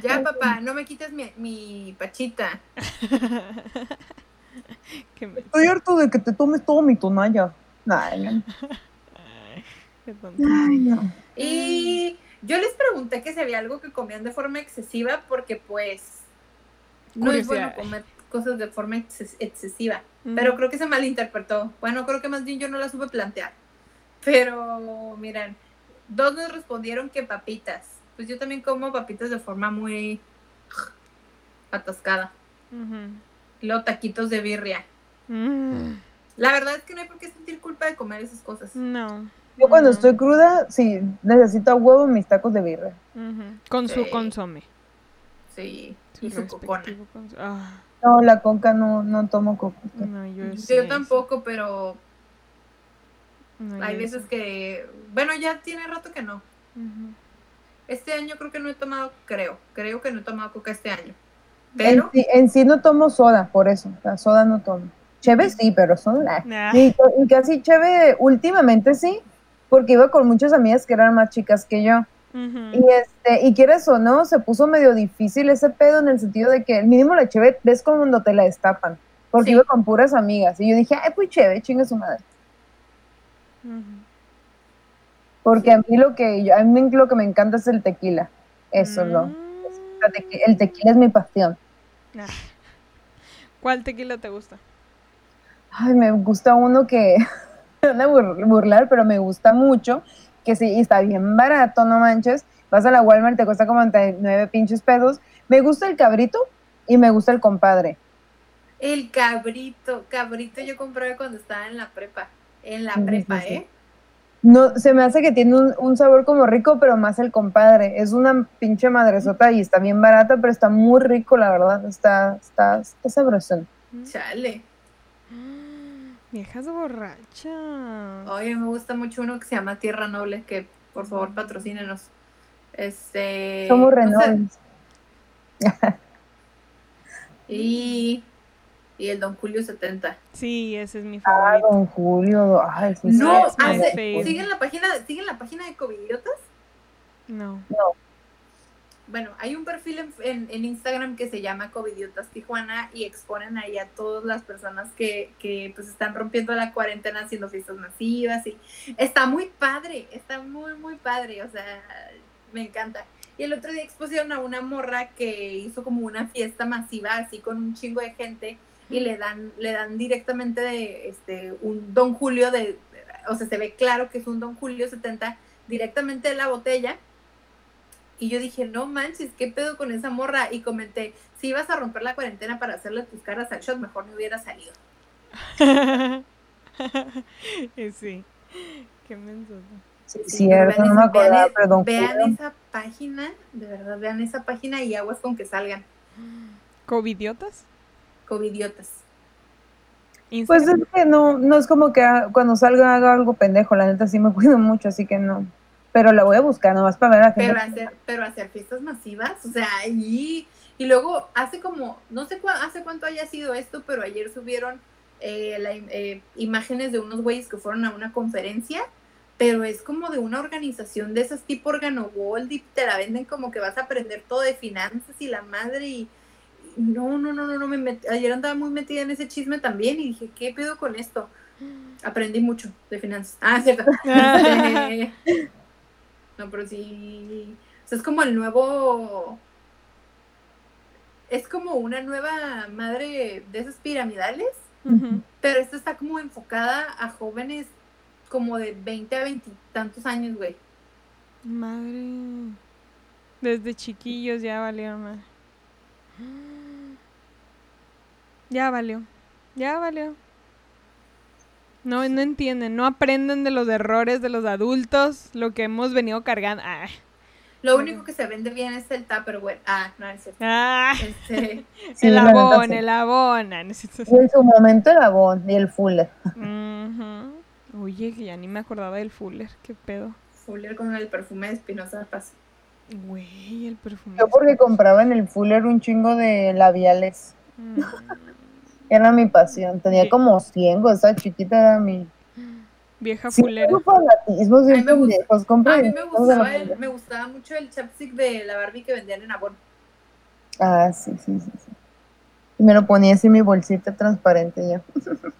Ya, papá, no me quites mi, mi pachita. qué, me- Estoy harto de que te tomes todo mi tonalla. Ay, no. qué tonto. Ay, no. Y yo les pregunté que si había algo que comían de forma excesiva, porque pues no es bueno comer cosas de forma exces- excesiva. Ujú. Pero creo que se malinterpretó. Bueno, creo que más bien yo no la supe plantear. Pero miren, dos nos respondieron que papitas. Pues yo también como papitas de forma muy atascada. Y luego taquitos de birria. Mm, La verdad es que no hay por qué sentir culpa de comer esas cosas. No. Yo cuando estoy cruda, sí, necesito a huevo mis tacos de birra. Con su Sí. consome. Sí, Su y su cocona. cons- Ah, No, la coca no, no tomo coca. no, yo, Yo sí, tampoco, pero sí. No, hay veces sí. que, bueno, ya tiene rato que no. Este año creo que no he tomado, creo, creo que no he tomado coca este año. En Pero, sí, en sí no tomo soda, por eso. La soda no tomo. Cheve sí, pero soda. Nah. Y, y casi cheve últimamente sí, porque iba con muchas amigas que eran más chicas que yo. Y este, y quieres o no, se puso medio difícil ese pedo en el sentido de que el mínimo la cheve ves cuando te la destapan. Porque Sí. iba con puras amigas. Y yo dije, ay, pues cheve, chinga su madre. Porque a mí lo que yo- a mí lo que me encanta es el tequila. Eso no. Mm. Tequi- El tequila es mi pasión. Ah. ¿Cuál tequila te gusta? Ay, me gusta uno que van a bur- burlar, pero me gusta mucho, que sí, y está bien barato, no manches. Vas a la Walmart, te cuesta como nueve pinches pesos. Me gusta el cabrito y me gusta el compadre. el cabrito, cabrito yo compré cuando estaba en la prepa. En la Sí, prepa, sí. ¿eh? No, se me hace que tiene un, un sabor como rico, pero más el compadre. Es una pinche madresota y está bien barata, pero está muy rico, la verdad. Está, está, está sabrosón. Chale. Viejas borrachas. Oye, me gusta mucho uno que se llama Tierra Noble, que por favor patrocínenos. Este. Somos no sé, renovables. y, y el Don Julio 70. Sí, ese es mi Ah, favorito. don Julio. Ay, sí, No, hace. ¿siguen la página, ¿siguen la página de Covidiotas? No. Bueno, hay un perfil en, Instagram que se llama Covidiotas Tijuana y exponen ahí a todas las personas que, que pues están rompiendo la cuarentena haciendo fiestas masivas y está muy padre, está muy muy padre, o sea, me encanta. Y el otro día expusieron a una morra que hizo como una fiesta masiva así con un chingo de gente y le dan le dan directamente de este un Don Julio de o sea, se ve claro que es un Don Julio 70 directamente de la botella y yo dije, no manches, ¿qué pedo con esa morra? Y comenté, si ibas a romper la cuarentena para hacerle tus caras al shot, mejor no hubiera salido. Y sí. Qué mensaje. Sí, Sí, cierto, no me acordaba, vean- vean esa página, de verdad, vean esa página y aguas con que salgan. ¿Covidiotas? Covidiotas. Pues es que no, no es como que ah, cuando salga haga algo pendejo, la neta sí me cuido mucho, así que no. Pero la voy a buscar nomás para ver a gente. Pero hacer, pero hacer fiestas masivas, o sea, y, y luego hace como, no sé cuá- hace cuánto haya sido esto, pero ayer subieron eh, la eh, imágenes de unos güeyes que fueron a una conferencia pero es como de una organización de esas tipo Organogold y te la venden como que vas a aprender todo de finanzas y la madre y, y no, no, no, no, no, me met- ayer andaba muy metida en ese chisme también y dije, ¿qué pedo con esto? Aprendí mucho de finanzas. Ah, cierto. No, pero sí, o sea, es como el nuevo, es como una nueva madre de esas piramidales pero esta está como enfocada a jóvenes como de 20 a 20 tantos años, güey. Madre. Desde chiquillos ya valieron madre. Ya valió. Ya valió. No, no entienden, no aprenden de los errores de los adultos, lo que hemos venido cargando. Ah, Lo único que se vende bien es el Tupperware. Ah, no, es cierto. ah, Este, Sí, el abón, sí. el abón. ah, en su momento el abón y el fuller. Oye, que ya ni me acordaba del Fuller, qué pedo. Fuller con el perfume de Espinosa Paz. Güey, el perfume. Yo porque compraba en el fuller un chingo de labiales. Mm. Era mi pasión. Tenía Sí. como 100, güey, esa chiquita era mi... Vieja Sí, fulera. fanatismos A mí me A mí me gustaba, el- me gustaba mucho el chapstick de la Barbie que vendían en Avon. Ah, sí, sí, sí, sí. Y me lo ponía así en mi bolsita transparente ya.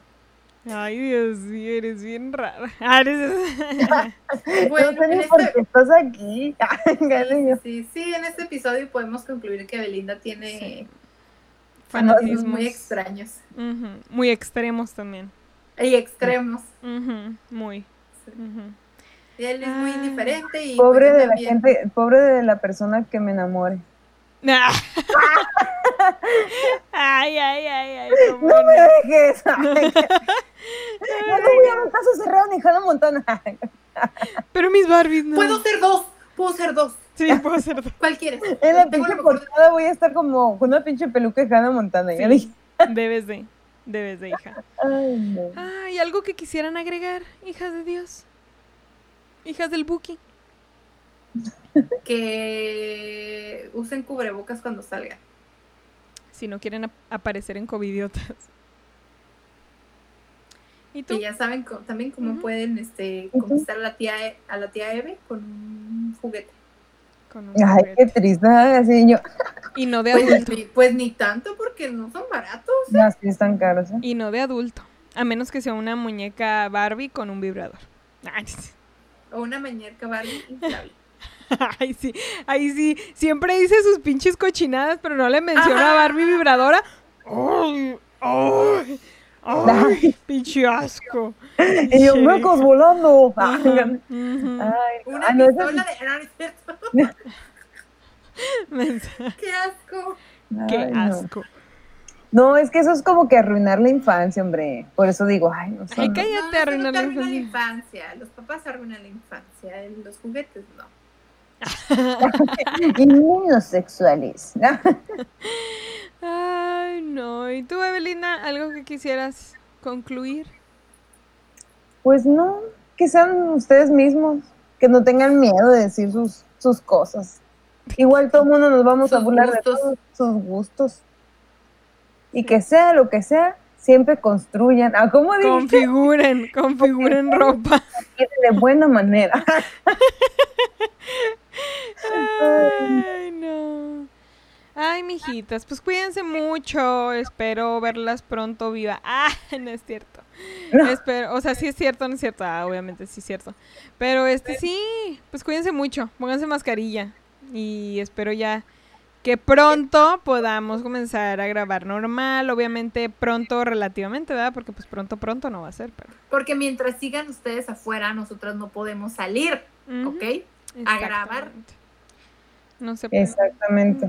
Ay, Dios mío, eres bien rara. Ah, eres... Bueno, no sé ni por este- qué estás aquí. Sí, sí, en este episodio podemos concluir que Belinda tiene Sí. Fanatismos muy extraños Muy extremos también. y extremos. Ujú, Muy. Sí. ujú. Y él es muy indiferente y Pobre de la gente, pobre de la persona que me enamore. Ah. ay, ay, ay, ay. No me dejes. Ay, que- no voy a un caso cerrado ni Montana. Pero mis Barbies no. Puedo ser dos, puedo ser dos. Sí, puedo ser. dos. ¿Cuál quieres? En la Tengo pinche portada voy a estar como con una pinche peluca de Hannah Montana. Ya Sí. dije. Debes de. Debes de, hija. Ay, no. Ay, algo que quisieran agregar, hijas de Dios. Hijas del Buki. Que usen cubrebocas cuando salgan. Si no quieren ap- aparecer en covidiotas. ¿Y tú? Y ya saben co- también cómo pueden este, conquistar a la tía E- a la tía Eve con un juguete. Con un Ay, qué triste. Así yo. Y no de Pues adulto. pues ni tanto porque no son baratos. No, sí están caros. ¿eh? Y no de adulto. A menos que sea una muñeca Barbie con un vibrador. Ay, O una muñeca Barbie inflable. Ay, sí. Ay, sí. Siempre dice sus pinches cochinadas, pero no le menciona a. Barbie vibradora. ¡Ay! ¡Ay! ¡Ay! ¡Pinche asco! Y yo, mecos volando. Ajá, Ay, ujú. ay, Una ah, no, pistola de. No, no ¡Qué asco! ¡Qué ay, no. asco! No, es que eso es como que arruinar la infancia, hombre. Por eso digo, ay, no sé. Ay, no. cállate, no, no arruinar te la la infancia. Los papás arruinan la infancia. Los juguetes no. Y niños sexuales. Ay, no. ¿Y tú, Evelina, algo que quisieras concluir? Pues no, que sean ustedes mismos, que no tengan miedo de decir sus, sus cosas. Igual todo el mundo nos vamos a burlar de gustos. todos sus gustos. Y que sea lo que sea, siempre construyan. Ah, ¿cómo dijiste? Configuren, configuren ropa. De buena manera. Ay. Ay, mijitas, pues cuídense mucho. Espero verlas pronto viva. Ah, no es cierto. No. Espero, o sea, sí es cierto, no es cierto. Ah, obviamente sí es cierto. Pero este sí, pues cuídense mucho. Pónganse mascarilla. Y espero ya que pronto podamos comenzar a grabar normal. Obviamente pronto relativamente, ¿verdad? Porque pues pronto, pronto no va a ser, pero. Porque mientras sigan ustedes afuera, nosotras no podemos salir, ¿ok? A grabar. No se puede. Exactamente.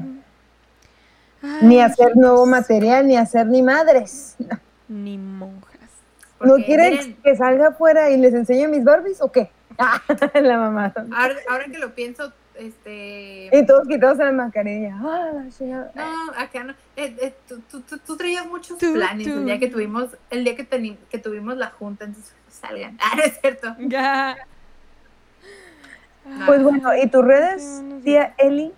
Ay, Ni hacer nuevo material, ni hacer ni madres. Ni monjas. ¿No quieren miren, que salga afuera y les enseñe mis Barbies o qué? Ah, la mamá. ahora, ahora que lo pienso, este... Y todos quitados en la mascarilla. Ah, la. No, acá no. Eh, eh, tú, tú- tú- tú traías muchos Tú, planes tú. el día que tuvimos, el día que, teni- que tuvimos la junta, entonces salgan. Ah, es cierto. Ya. Pues bueno, ¿y tus redes, tía Eli?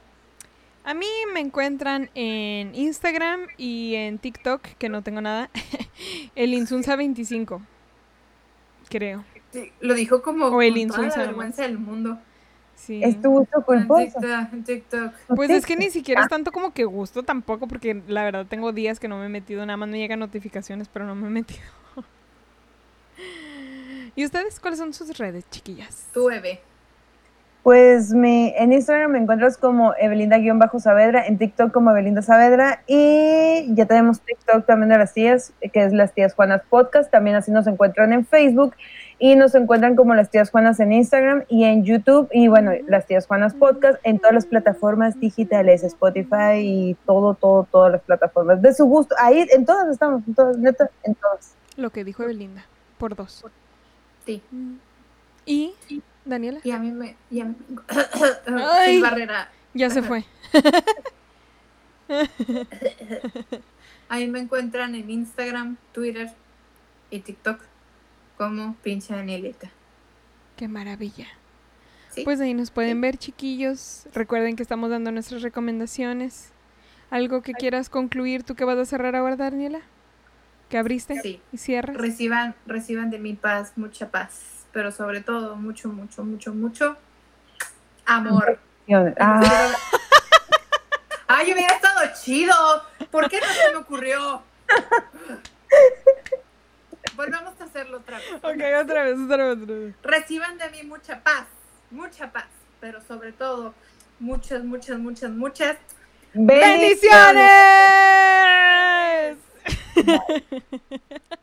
A mí me encuentran en Instagram y en TikTok, que no tengo nada. El Insunza25. Creo. Sí, lo dijo como O el con toda insulso la nada vergüenza del mundo. Sí. Es tu gusto culposo. TikTok, en TikTok. Pues es que ni siquiera es tanto como que gusto tampoco, porque la verdad tengo días que no me he metido, nada más me llegan notificaciones, pero no me he metido. ¿Y ustedes cuáles son sus redes, chiquillas? Tu bebé. Pues mi, en Instagram me encuentras como Evelinda-Saavedra, en TikTok como Evelinda Saavedra y ya tenemos TikTok también de las tías, que es las tías Juanas Podcast, también así nos encuentran en Facebook y nos encuentran como las tías Juanas en Instagram y en YouTube y bueno, las tías Juanas Podcast en todas las plataformas digitales, Spotify y todo, todo, todas las plataformas de su gusto. Ahí en todas estamos, en todas, neta, en todas. Lo que dijo Evelinda, por dos. Sí. ¿Y Daniela? Y a mí me. Y a mí, Ay. Sin barrera. Ya se fue. Ahí me encuentran en Instagram, Twitter y TikTok como pinche Danielita. Qué maravilla. Sí. Pues ahí nos pueden ver, chiquillos. Recuerden que estamos dando nuestras recomendaciones. ¿Algo que quieras concluir? ¿Tú que vas a cerrar ahora, Daniela? ¿Que abriste Sí. y cierras? Reciban, reciban de mi paz, mucha paz. Pero sobre todo, mucho, mucho, mucho, mucho amor. Ah, Ay, hubiera estado chido. ¿Por qué no se me ocurrió? Volvamos a hacerlo otra vez. Ok, otra vez, otra vez, otra vez. Reciban de mí mucha paz, mucha paz, pero sobre todo muchas, muchas, muchas, muchas ¡Bendiciones!